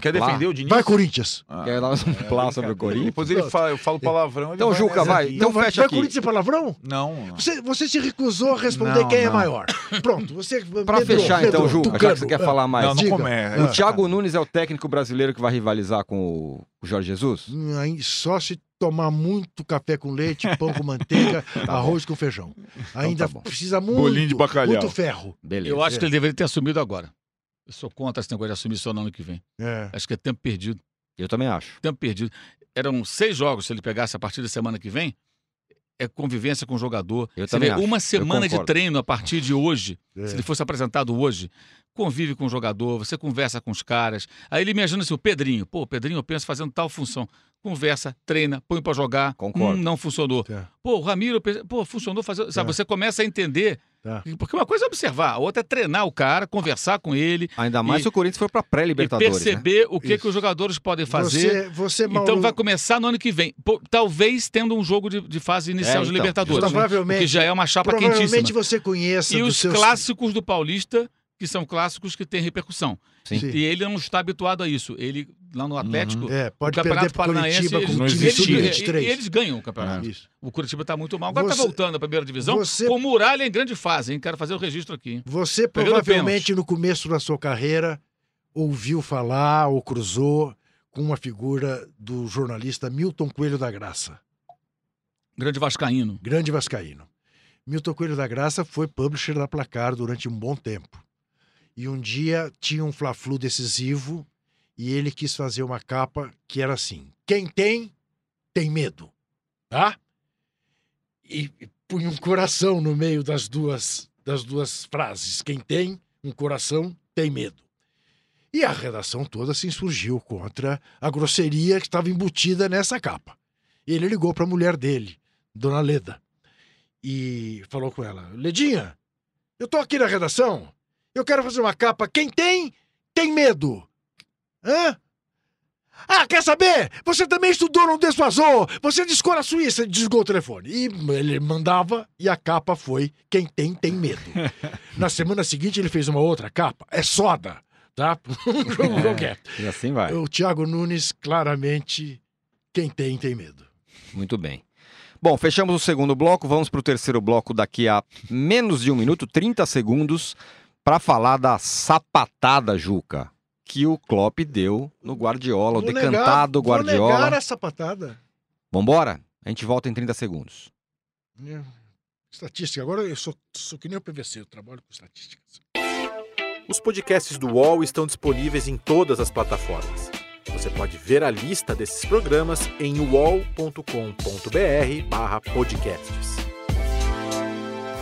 Quer plá? defender o Diniz? Vai, Corinthians. Ah, Quer dar um plá sobre o Corinthians? Depois ele fala, eu falo palavrão. ele Então, vai Juca, vai. Então vai, fecha vai aqui. Corinthians é palavrão? Não. não. Você, você se recusou a responder Não, quem é não. maior. Pronto, você. Pra medrou, fechar, então, medrou, Juca, já que você quer falar mais. Não, não diga. O Thiago Nunes é o técnico brasileiro que vai rivalizar com o Jorge Jesus? Só se tomar muito café com leite, pão com manteiga, arroz com feijão. Ainda tá bom. precisa muito, Bolinho de bacalhau. muito ferro. Beleza. Eu acho que ele deveria ter assumido agora. Eu sou contra esse negócio de assumir só no ano que vem. É. Acho que é tempo perdido. Eu também acho. Tempo perdido. Eram seis jogos, se ele pegasse a partir da semana que vem. É convivência com o jogador. Eu Você também vê acho. uma semana de treino a partir de hoje. É. Se ele fosse apresentado hoje, convive com o jogador, você conversa com os caras. Aí ele imagina assim, o Pedrinho. Pô, Pedrinho eu penso fazendo tal função. Conversa, treina, põe pra jogar. Concordo. Hum, não funcionou. Tá, Pô, o Ramiro, pô, funcionou fazer. Sabe, Tá. você começa a entender. tá. Porque uma coisa é observar, a outra é treinar o cara, conversar com ele Ainda mais E- se o Corinthians for pra e pré-Libertadores. né? perceber o que, que os jogadores podem fazer. Você, você Mauro, Então vai começar no ano que vem. Pô, talvez tendo um jogo de, de fase inicial É, de então, Libertadores. né? Provavelmente- que já é uma chapa provavelmente quentíssima. você conheça E os seus... clássicos do Paulista, que são clássicos que têm repercussão. Sim. Sim. E ele não está habituado a isso. Ele, lá no Atlético, É, o pode perder Campeonato para Paranaense, Curitiba eles, com o eles, eles, sub-23. eles ganham o campeonato. Isso. O Curitiba está muito mal. Agora está voltando à primeira divisão. você- Com o Muralha em grande fase, hein? Quero fazer o registro aqui. Você provavelmente no começo da sua carreira ouviu falar ou cruzou com uma figura do jornalista Milton Coelho da Graça, Grande Vascaíno. grande vascaíno. Milton Coelho da Graça foi publisher da Placar durante um bom tempo. E um dia tinha um Fla-Flu decisivo e ele quis fazer uma capa que era assim: quem tem, tem medo. Tá? E, e punha um coração no meio das duas, das duas frases. Quem tem um coração, tem medo. E a redação toda se insurgiu contra a grosseria que estava embutida nessa capa. Ele ligou para a mulher dele, Dona Leda, e falou com ela: Ledinha, eu tô aqui na redação, eu quero fazer uma capa. Quem tem, tem medo. Hã? Ah, quer saber? Você também estudou no Desfazou. Você descou na Suíça. Desligou o telefone. E ele mandava e a capa foi Quem tem, tem medo. na semana seguinte ele fez uma outra capa. É soda, tá? Um jogo qualquer. E assim vai. O Thiago Nunes, claramente, quem tem, tem medo. Muito bem. Bom, fechamos o segundo bloco. Vamos para o terceiro bloco daqui a menos de um minuto, 30 segundos, para falar da sapatada, Juca, que o Klopp deu no Guardiola, o Vou decantado negar- Vou Guardiola. negar essa patada. Vambora? A gente volta em 30 segundos. É. Estatística. Agora eu sou, sou que nem o PVC, eu trabalho com estatísticas. Os podcasts do UOL estão disponíveis em todas as plataformas. Você pode ver a lista desses programas em uol.com.br/podcasts.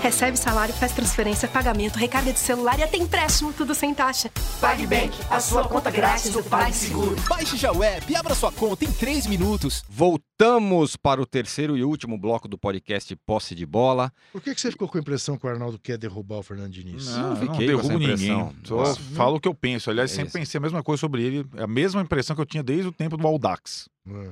Recebe salário, faz transferência, pagamento, recarga de celular e até empréstimo, tudo sem taxa. PagBank, a sua conta grátis do PagSeguro. Baixe já o app e abra sua conta em 3 minutos. Voltamos para o terceiro e último bloco do podcast Posse de Bola. Por que, que você ficou com a impressão que o Arnaldo quer derrubar o Fernando Diniz? Não, Não, fiquei não derrubo ninguém. Só Nossa. falo o que eu penso. Aliás, É sempre isso. pensei a mesma coisa sobre ele. É a mesma impressão que eu tinha desde o tempo do Aldax. É.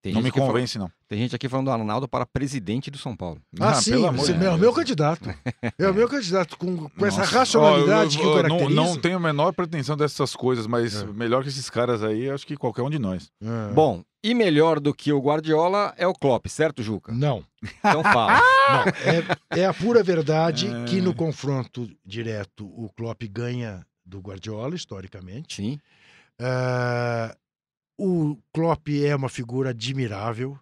Tem não me que fala- convence, não. tem gente aqui falando do Arnaldo para presidente do São Paulo. Ah, Ah, sim, pelo amor é o meu candidato. É o meu candidato com, com essa racionalidade Ó, que o eu- eu caracteriza. Não, não tenho a menor pretensão dessas coisas, mas É. melhor que esses caras aí, acho que qualquer um de nós. É. Bom, e melhor do que o Guardiola é o Klopp, certo, Juca? Não, Então fala. não. É, é a pura verdade É. que no confronto direto o Klopp ganha do Guardiola, historicamente. Sim. Ah, o Klopp é uma figura admirável.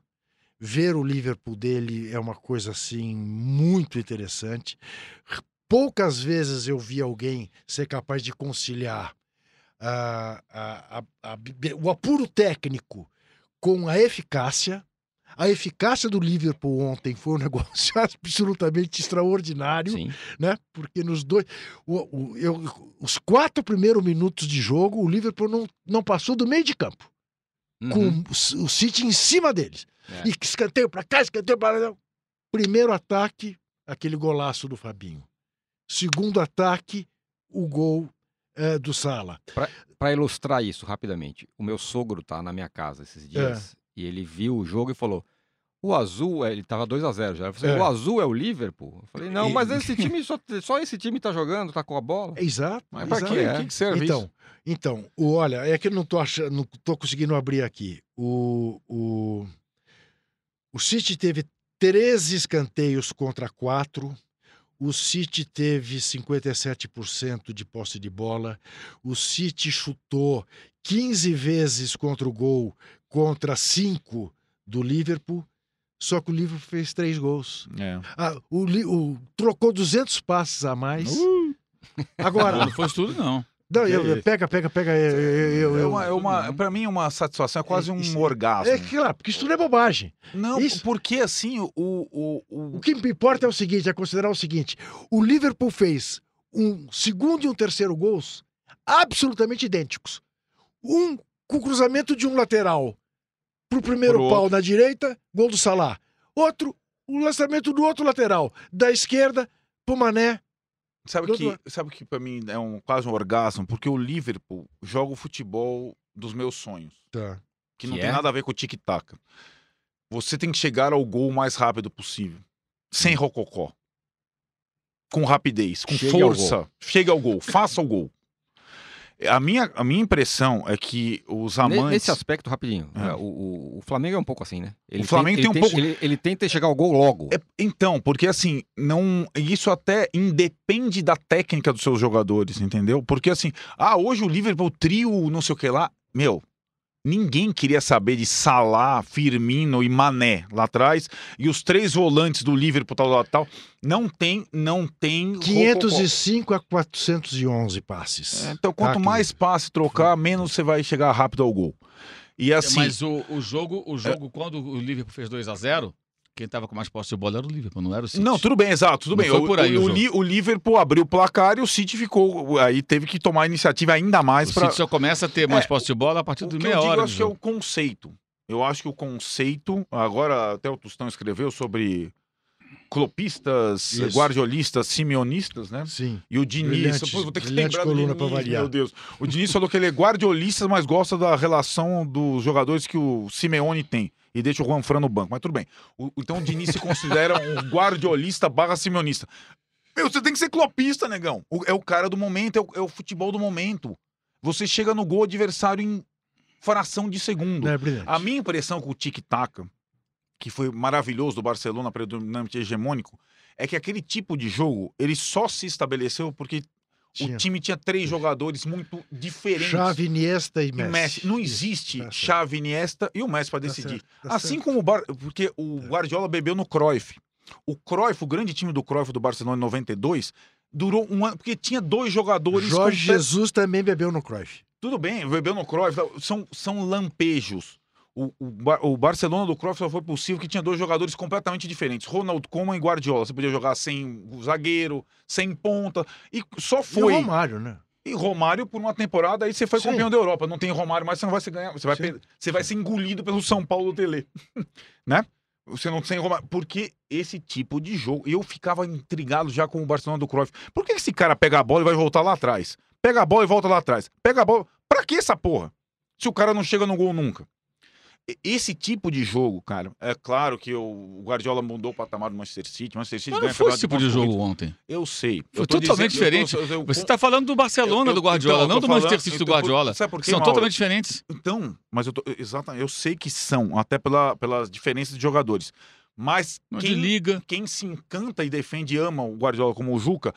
Ver o Liverpool dele é uma coisa assim muito interessante. Poucas vezes eu vi alguém ser capaz de conciliar ah, a- a- a- o apuro técnico com a eficácia. A eficácia do Liverpool ontem foi um negócio absolutamente extraordinário Sim. né? Porque nos dois. o- o- eu- os quatro primeiros minutos de jogo, o Liverpool não, não passou do meio de campo, Uhum. com o, City em cima deles. É. E escanteio pra cá, escanteio pra lá. Primeiro ataque, aquele golaço do Fabinho. Segundo ataque, o gol eh, do Sala. Para ilustrar isso rapidamente, o meu sogro tá na minha casa esses dias e ele viu o jogo e falou: o azul, é, ele tava 2x0 já. Eu falei, É. o azul é o Liverpool? Eu falei, não, mas esse time, só, só esse time tá jogando, tá com a bola. Exato. Mas pra exato. quê? É. Que, que serve Então, isso? então, o, olha, é que eu não tô achando, não tô conseguindo abrir aqui. O, o, o City teve 13 escanteios contra 4. O City teve 57% de posse de bola. O City chutou 15 vezes contra o gol contra 5 do Liverpool. Só que o Liverpool fez três gols. É. Ah, o, o- trocou 200 passes a mais. Agora, Não foi isso tudo, não. não, eu- eu- pega, pega, pega. Eu, eu, É uma, é uma, pra mim, é uma satisfação, é quase um Isso- orgasmo. É claro, porque isso tudo é bobagem. Não, isso- porque assim, o, o, o, O que me importa é o seguinte, é considerar o seguinte: o Liverpool fez um segundo e um terceiro gols absolutamente idênticos. Um com cruzamento de um lateral pro primeiro Pro pau na direita, gol do Salah. Outro, o lançamento do outro lateral, da esquerda pro Mané. Sabe que, sabe que para mim é um, quase um orgasmo? Porque o Liverpool joga o futebol dos meus sonhos, Tá. que não Que tem é? nada a ver com o tic-tac. Você tem que chegar ao gol o mais rápido possível, sem rococó. Com rapidez, com Chegue ao força. Chega ao gol, faça o gol. A minha, a minha impressão é que os amantes. Nesse aspecto, rapidinho, É. é, o, o- o Flamengo é um pouco assim, né? Ele Flamengo tem um ele pouco- Ele, ele tenta chegar ao gol logo. É, então, porque assim, não. Isso até independe da técnica dos seus jogadores, entendeu? Porque assim, ah, hoje o Liverpool trio, não sei o que lá. Meu, ninguém queria saber de Salah, Firmino e Mané lá atrás. E os três volantes do Liverpool, tal, tal, tal. Não tem, não tem. rococó. 505 a 411 passes. É, Então, quanto Tá, mais passe trocar, menos você vai chegar rápido ao gol. E assim. Mas o, o jogo, o jogo quando o Liverpool fez 2 a 0 quem tava com mais posse de bola era o Liverpool, não era o City. Não, tudo bem, exato, tudo Não bem. foi O- por aí o, o o o Liverpool abriu o placar e o City ficou. Aí teve que tomar a iniciativa ainda mais O para. City só começa a ter mais É, posse de bola a partir O de que meia eu hora. eu acho que é o conceito. Eu acho que o conceito. Agora, até o Tostão escreveu sobre clopistas, Isso. guardiolistas, simeonistas, né? Sim. E o Diniz. Brilhante- Pô, vou ter que lembrar do coluna Diniz, pra variar. meu Deus. O Diniz falou que ele é guardiolista, mas gosta da relação dos jogadores que o Simeone tem. E deixa o Juan Fran no banco. Mas tudo bem. O- então o Diniz se considera um guardiolista barra simeonista. Meu, você tem que ser clopista, negão. O- é o cara do momento, é o, é o futebol do momento. Você chega no gol adversário em fração de segundo. É. A minha impressão com o tic-tac, que foi maravilhoso do Barcelona, predominante hegemônico, é que aquele tipo de jogo, ele só se estabeleceu porque Tinha. o time tinha três jogadores muito diferentes. Chave, Iniesta e E Messi. Messi. Não existe Tá. Chave, Iniesta e o Messi para Tá decidir. certo, tá assim certo. como o Bar... porque o Guardiola bebeu no Cruyff. O Cruyff, o grande time do Cruyff do Barcelona em 92, durou um ano porque tinha dois jogadores Jorge Jesus também bebeu no Cruyff. tudo bem, bebeu no Cruyff, são, são lampejos. O, o, Bar- o Barcelona do Cruyff só foi possível que tinha dois jogadores completamente diferentes, Ronald Koeman e Guardiola. Você podia jogar sem o zagueiro, sem ponta, e só E o foi. Romário, né? E Romário por uma temporada, aí você foi Sim. campeão da Europa. Não tem Romário mais, você não vai se ganhar. Você vai, per- você vai ser engolido pelo São Paulo Tele. né? Você não tem Romário. Porque esse tipo de jogo. Eu ficava intrigado já com o Barcelona do Cruyff. Por que esse cara pega a bola e vai voltar lá atrás? Pega a bola e volta lá atrás. Pega a bola. Pra que essa porra? Se o cara não chega no gol nunca. Esse tipo de jogo, cara, é claro que o Guardiola mudou o patamar do Manchester City. Manchester City Mas não foi esse tipo de jogo ontem. Eu sei. Foi Eu totalmente dizendo- eu tô- diferente. eu- Você está falando do Barcelona eu- do Guardiola, então, não do Manchester falando- City eu do Guardiola. Sabe por quê, São Mauro? totalmente diferentes. Então, mas eu tô, exatamente, eu sei que são, até pela, pelas diferenças de jogadores. Mas Não quem, liga. quem se encanta e defende e ama o Guardiola como o Juca,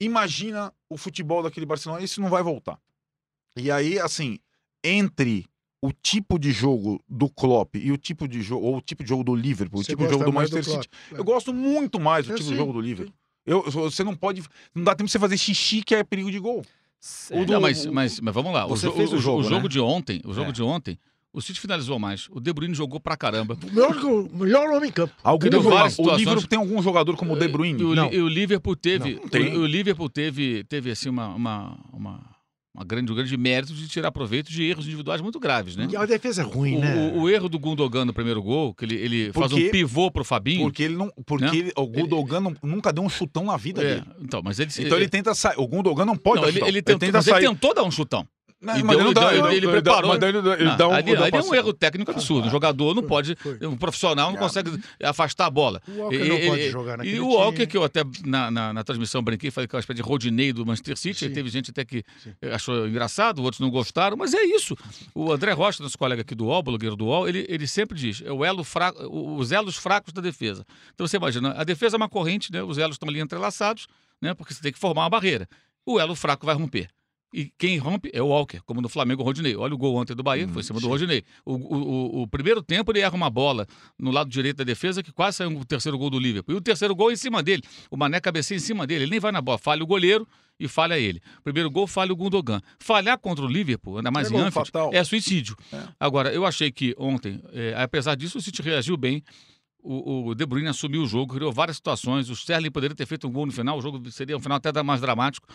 imagina o futebol daquele Barcelona, isso não vai voltar. E aí, assim, entre o tipo de jogo do Klopp e o tipo de jogo, ou o tipo de jogo do Liverpool, o Você tipo de jogo do Manchester Klopp. City, eu gosto muito mais do Eu tipo de jogo do. Liverpool. Eu, você não pode, não dá tempo de você fazer xixi que é perigo de gol. O do- Não, mas, mas, mas vamos lá. O, Você jo- fez o jogo, né? de ontem, o jogo É. de ontem, o City finalizou mais. O De Bruyne jogou pra caramba. O melhor, o melhor homem em campo. Algum o situações. Liverpool tem algum jogador como o De Bruyne? E o, Não. e o Liverpool teve, Não, não o, o Liverpool teve, teve assim uma, uma, uma, uma grande, um grande mérito de tirar proveito de erros individuais muito graves, né? E a defesa é ruim, o, né? o- o erro do Gundogan no primeiro gol, que ele, ele faz Porque- um pivô pro Fabinho. Porque ele não, porque Né? ele- o Gundogan não- nunca deu um chutão na vida É, dele. então, mas ele, Então ele tenta sair. O Gundogan não pode não, dar ele, chutão. ele tentou, tenta mas ele tentou dar um chutão. Não, E mas deu- não dá, deu- ele- preparou. mas ele dá- ele Não, dá um- ali, dá ali é um erro técnico absurdo. Um jogador não pode, um profissional não consegue afastar a bola. O Walker não E- pode e- jogar naquele E o Walker, time. que eu até na, na, na transmissão brinquei, falei que é uma espécie de Rodinei do Manchester City. Sim. Teve gente até que Sim. achou engraçado, outros não gostaram, mas é isso. O André Rocha, nosso colega aqui do UOL, blogueiro do UOL, ele, ele sempre diz: é o elo fraco, os elos fracos da defesa. Então você imagina, a defesa é uma corrente, né? Os elos estão ali entrelaçados, né? Porque você tem que formar uma barreira. O elo fraco vai romper. E quem rompe é o Walker, como no Flamengo o Rodinei. Olha o gol ontem do Bahia, foi em cima do Rodinei. O, o, o- primeiro tempo ele erra uma bola no lado direito da defesa que quase saiu o terceiro gol do Liverpool. E o terceiro gol é em cima dele. O Mané cabeceia em cima dele. Ele nem vai na bola. Falha o goleiro e falha ele. Primeiro gol, falha o Gundogan. Falhar contra o Liverpool, ainda mais É em Anfield, fatal. é suicídio. Agora, eu achei que ontem, eh, apesar disso, o City reagiu bem. O, De Bruyne assumiu o jogo, criou várias situações. O Sterling poderia ter feito um gol no final, o jogo seria um final até mais dramático.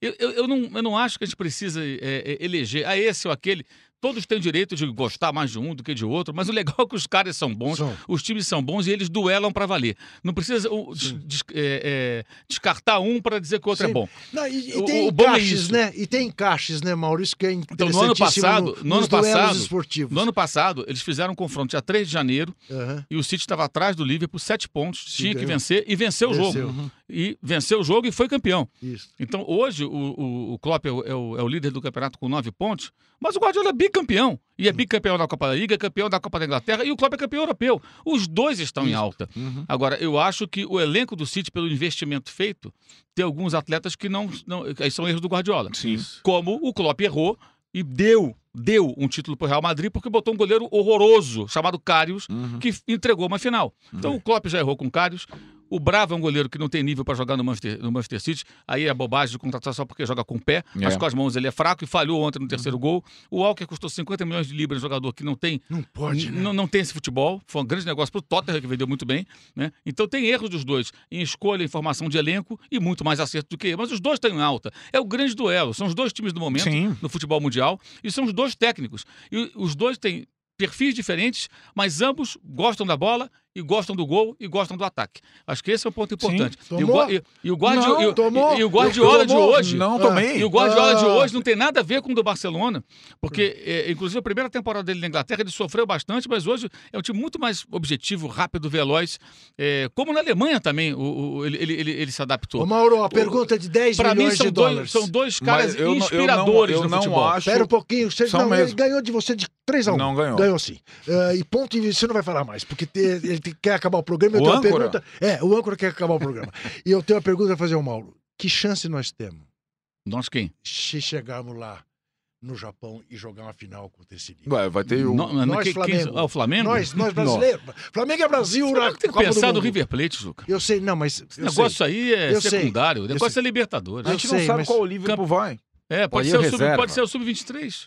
Eu, eu, eu não, eu não acho que a gente precisa é, eleger a esse ou aquele. Todos têm direito de gostar mais de um do que de outro, mas o legal é que os caras são bons, São. os times são bons e eles duelam para valer. Não precisa uh, des- é, é, descartar um para dizer que o outro Sim. é bom. Não, e, e O- tem o bom é encaixes, isso. né? E tem encaixes, né, Maurício, que é Então, no ano passado, no, no ano passado, esportivos. no ano passado, eles fizeram um confronto dia 3 de janeiro Aham. e o City estava atrás do Liverpool, sete pontos, Sim, tinha que ganhou. vencer e venceu o Venceu. jogo. E venceu o jogo e foi campeão. Isso. Então, hoje, o, o, o Klopp é o, é o- é líder do campeonato com nove pontos, mas o Guardiola é bicampeão. E é bicampeão da Copa da Liga, é campeão da Copa da Inglaterra, e o Klopp é campeão europeu. Os dois estão em alta. Agora, eu acho que o elenco do City, pelo investimento feito, tem alguns atletas que não. não aí são erros do Guardiola. Sim. Como o Klopp errou e deu. Deu um título para o Real Madrid porque botou um goleiro horroroso chamado Karius, que f- entregou uma final. Então o Klopp já errou com o Karius. O Bravo é um goleiro que não tem nível para jogar no Manchester, no Manchester City. Aí é bobagem de contratar só porque joga com o pé, mas É. com as mãos ele é fraco e falhou ontem no terceiro gol. O Walker custou 50 milhões de libras, um jogador que não tem Não pode, né? não, não tem esse futebol. Foi um grande negócio para o Tottenham, que vendeu muito bem. Né? Então tem erros dos dois em escolha, em formação de elenco e muito mais acerto do que ele. Mas os dois estão em alta. É o grande duelo. São os dois times do momento Sim. no futebol mundial e são os dois técnicos. E os dois têm perfis diferentes, mas ambos gostam da bola e gostam do gol e gostam do ataque. Acho que esse é um ponto importante. E o, Tomou? E, e o Guardi- Não, e o- tomou. e o Guardiola de Tomou? hoje. Não, tomei. E o Guardiola de Ah. hoje não tem nada a ver com o do Barcelona, porque, é, inclusive, a primeira temporada dele na Inglaterra ele sofreu bastante, mas hoje é um time muito mais objetivo, rápido, veloz. É, como na Alemanha também, o, o- ele, ele, ele, ele se adaptou. Ô, Mauro, a pergunta é de 10 Para mim, milhões são de dois, dólares. são dois caras Mas eu não- eu não- inspiradores eu no não futebol. acho- Espera um pouquinho. Você, não, ele ganhou de você de 3 a 1 Não ganhou. Ganhou sim. Ah, e ponto e você não vai falar mais, porque ele quer acabar o programa. Eu O tenho uma âncora? pergunta. É, o âncora quer acabar o programa. e eu tenho uma pergunta a fazer ao Mauro. Que chance nós temos Nós quem? se chegarmos lá no Japão e jogar uma final contra esse time? Vai, vai ter o. Não, não, nós, quem- Flamengo. ah, o Flamengo? Nós, nós brasileiros. Flamengo é Brasil Você Copa do pensado no. River Plate, Zuca. Eu sei, não, mas. Esse negócio sei. aí é Eu sei. secundário. O Eu negócio sei. é Libertadores. A gente eu não sei, sabe mas- qual o Liverpool vai. É, pode Pode ser, o o sub, reserva. pode ser o Sub-23.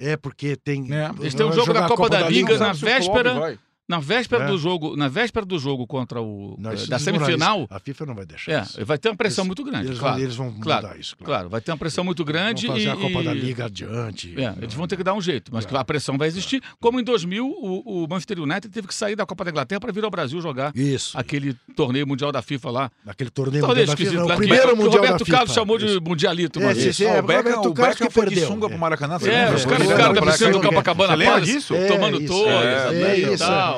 É, porque tem. É. Eles têm um vai jogo da Copa da Liga na o véspera. Na véspera É. do jogo, na véspera do jogo contra o Nós da semifinal, A FIFA não vai deixar é, isso. vai ter uma pressão Eles- muito grande, Eles, claro. vão, eles vão claro, mudar isso. Claro, vai ter uma pressão muito grande Vão fazer e a Copa da e- Liga adiante. É, eles vão ter que dar um jeito, mas que a pressão vai existir. Como em 2000, o, o Manchester United teve que sair da Copa da Inglaterra para vir ao Brasil jogar Isso. aquele torneio mundial da FIFA lá. Naquele torneio Torneio mundial da esquisito FIFA. lá O que- primeiro que o mundial Roberto da FIFA. Carlos chamou Isso. de mundialito. É, é, Ah, o Roberto o Carlos que foi de sunga É. pro Maracanã. É, os caras ficaram da piscina do. Copacabana Palace, disso? É, tomando isso,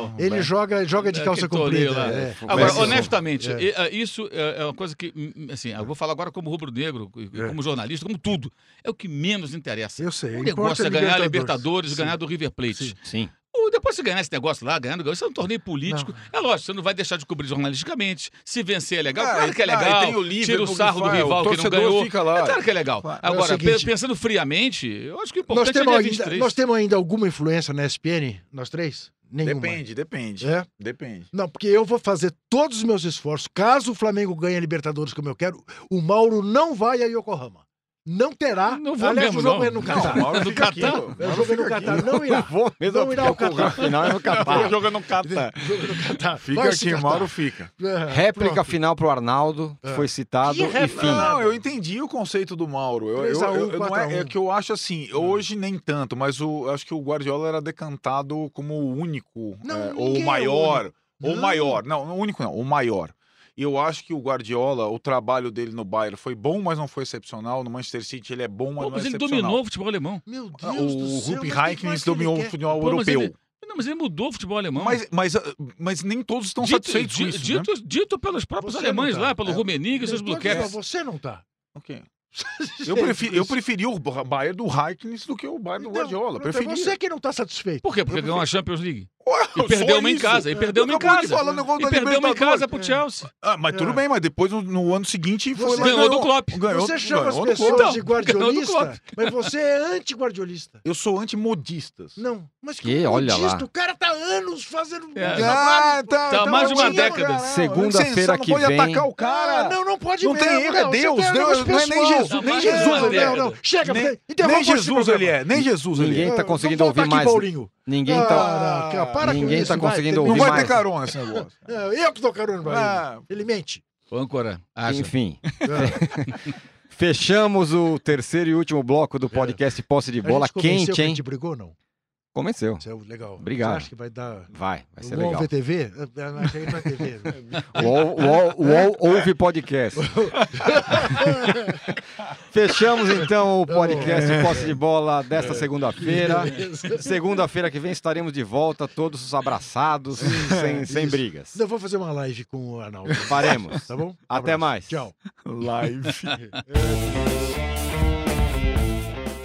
é, né, É. Ele joga, joga de É, calça comprida. lá. é. Agora, Mas- honestamente, É. é, isso é é uma coisa que, assim, eu vou falar agora como rubro-negro, É. como jornalista, como tudo. É o que menos interessa. Eu sei. O importa negócio é ganhar a Libertadores. Ganhar do River Plate. Sim. Sim. Ou depois você ganhar esse negócio lá, ganhando, isso é um torneio político. É lógico, você não vai deixar de cobrir jornalisticamente. Se vencer é legal, Ah, claro que é ah, e legal. tem o Liverpool Tira o sarro do rival que não ganhou. fica lá. É claro que é legal. Agora, É seguinte- pe- pensando friamente, eu acho que o Nós importante é temos, dia ainda, 23. nós temos ainda alguma influência na SPN, nós três? Nenhuma. Depende, depende. É? Depende. Não, porque eu vou fazer todos os meus esforços. Caso o Flamengo ganhe a Libertadores como eu quero, o Mauro não vai a Yokohama. Não terá. Não vou Aliás, mesmo, o jogo não. é no Não, Catar. o Mauro No Catar? O jogo é no Catar. Não irá. Vou mesmo Não irá ao porque o Catar. final é no Catar. Joga no Catar. O jogo é no Catar. Fica Vai aqui, Catar. Mauro fica. É, Réplica pronto. final pro Arnaldo, É. foi citado Que e fim. Não, eu entendi o conceito do Mauro. Eu, 3 a eu, 1, eu- eu não 4 a 1. é, é que eu acho assim, hoje nem tanto, mas o, eu acho que o Guardiola era decantado como o único, Não, é, ou o é maior, ou o Não. maior. Não, o único não, o maior. E eu acho que o Guardiola, o trabalho dele no Bayern foi bom, mas não foi excepcional. No Manchester City ele é bom, mas Pô, não mas é ele excepcional. dominou o futebol alemão. Meu Ah, Deus do O céu. Rupp mas que Heikens mais que dominou ele o futebol Pô, mas europeu. ele- Não, mas ele mudou o futebol alemão. Mas, mas, ah, mas nem todos estão dito, satisfeitos com di- isso, né? dito, dito pelos próprios Você alemães tá. lá, pelo É. Rummenigge e seus Caps. Você não tá. Ok. Eu, preferi, eu preferi o Bayern do Heikens do que o Bayern do Então, Guardiola. é Preferi. você que não tá satisfeito. Por quê? Porque ganhou a Champions League. Ué, E perdeu uma em casa. E perdeu uma em casa. E perdeu uma em casa pro Chelsea. Ah, mas tudo É. bem, mas depois no, no ano seguinte foi Você lá e ganhou do Klopp. Ganhou, Você chama as ganhou do pessoas Klopp. de Então, ganhou guardiolista, mas você é anti-guardiolista. Eu sou anti-modistas. Não, mas que, Que? Olha lá. modista, o cara tá anos fazendo É. trabalho. tá, Tá mais de uma década. não, Segunda-feira você não que pode vem- atacar o cara. Ah, não, não pode Não mesmo. tem erro, é não, Deus, tem Deus, não é nem. Jesus, nem Não, Jesus Não, ele é. não, não. Chega, Nem, Jesus ele é, nem Jesus ele Ninguém é. tá Ah, conseguindo ouvir mais. Ninguém tá. Para com Ninguém isso, tá vai, conseguindo tem- Não ouvir vai mais. ter carona esse negócio. É, Eu que tô carona pra Ah. ele. Ele mente. Âncora, acha. Enfim. É. Fechamos o terceiro e último bloco do podcast Posse de A Bola gente convenceu quente, que a hein? gente brigou, não? Convenceu. Isso é legal. Obrigado. Você acha que vai dar... Vai, vai ser legal. VTV? Acho que é TV. O UOL, ouve podcast. Fechamos então o podcast Posse de Bola desta segunda-feira. Segunda-feira que vem estaremos de volta, todos abraçados, sem, sem Isso. brigas. Eu vou fazer uma live com o Arnaldo. Faremos. Tá bom? Até Abraço. mais. Tchau. Live.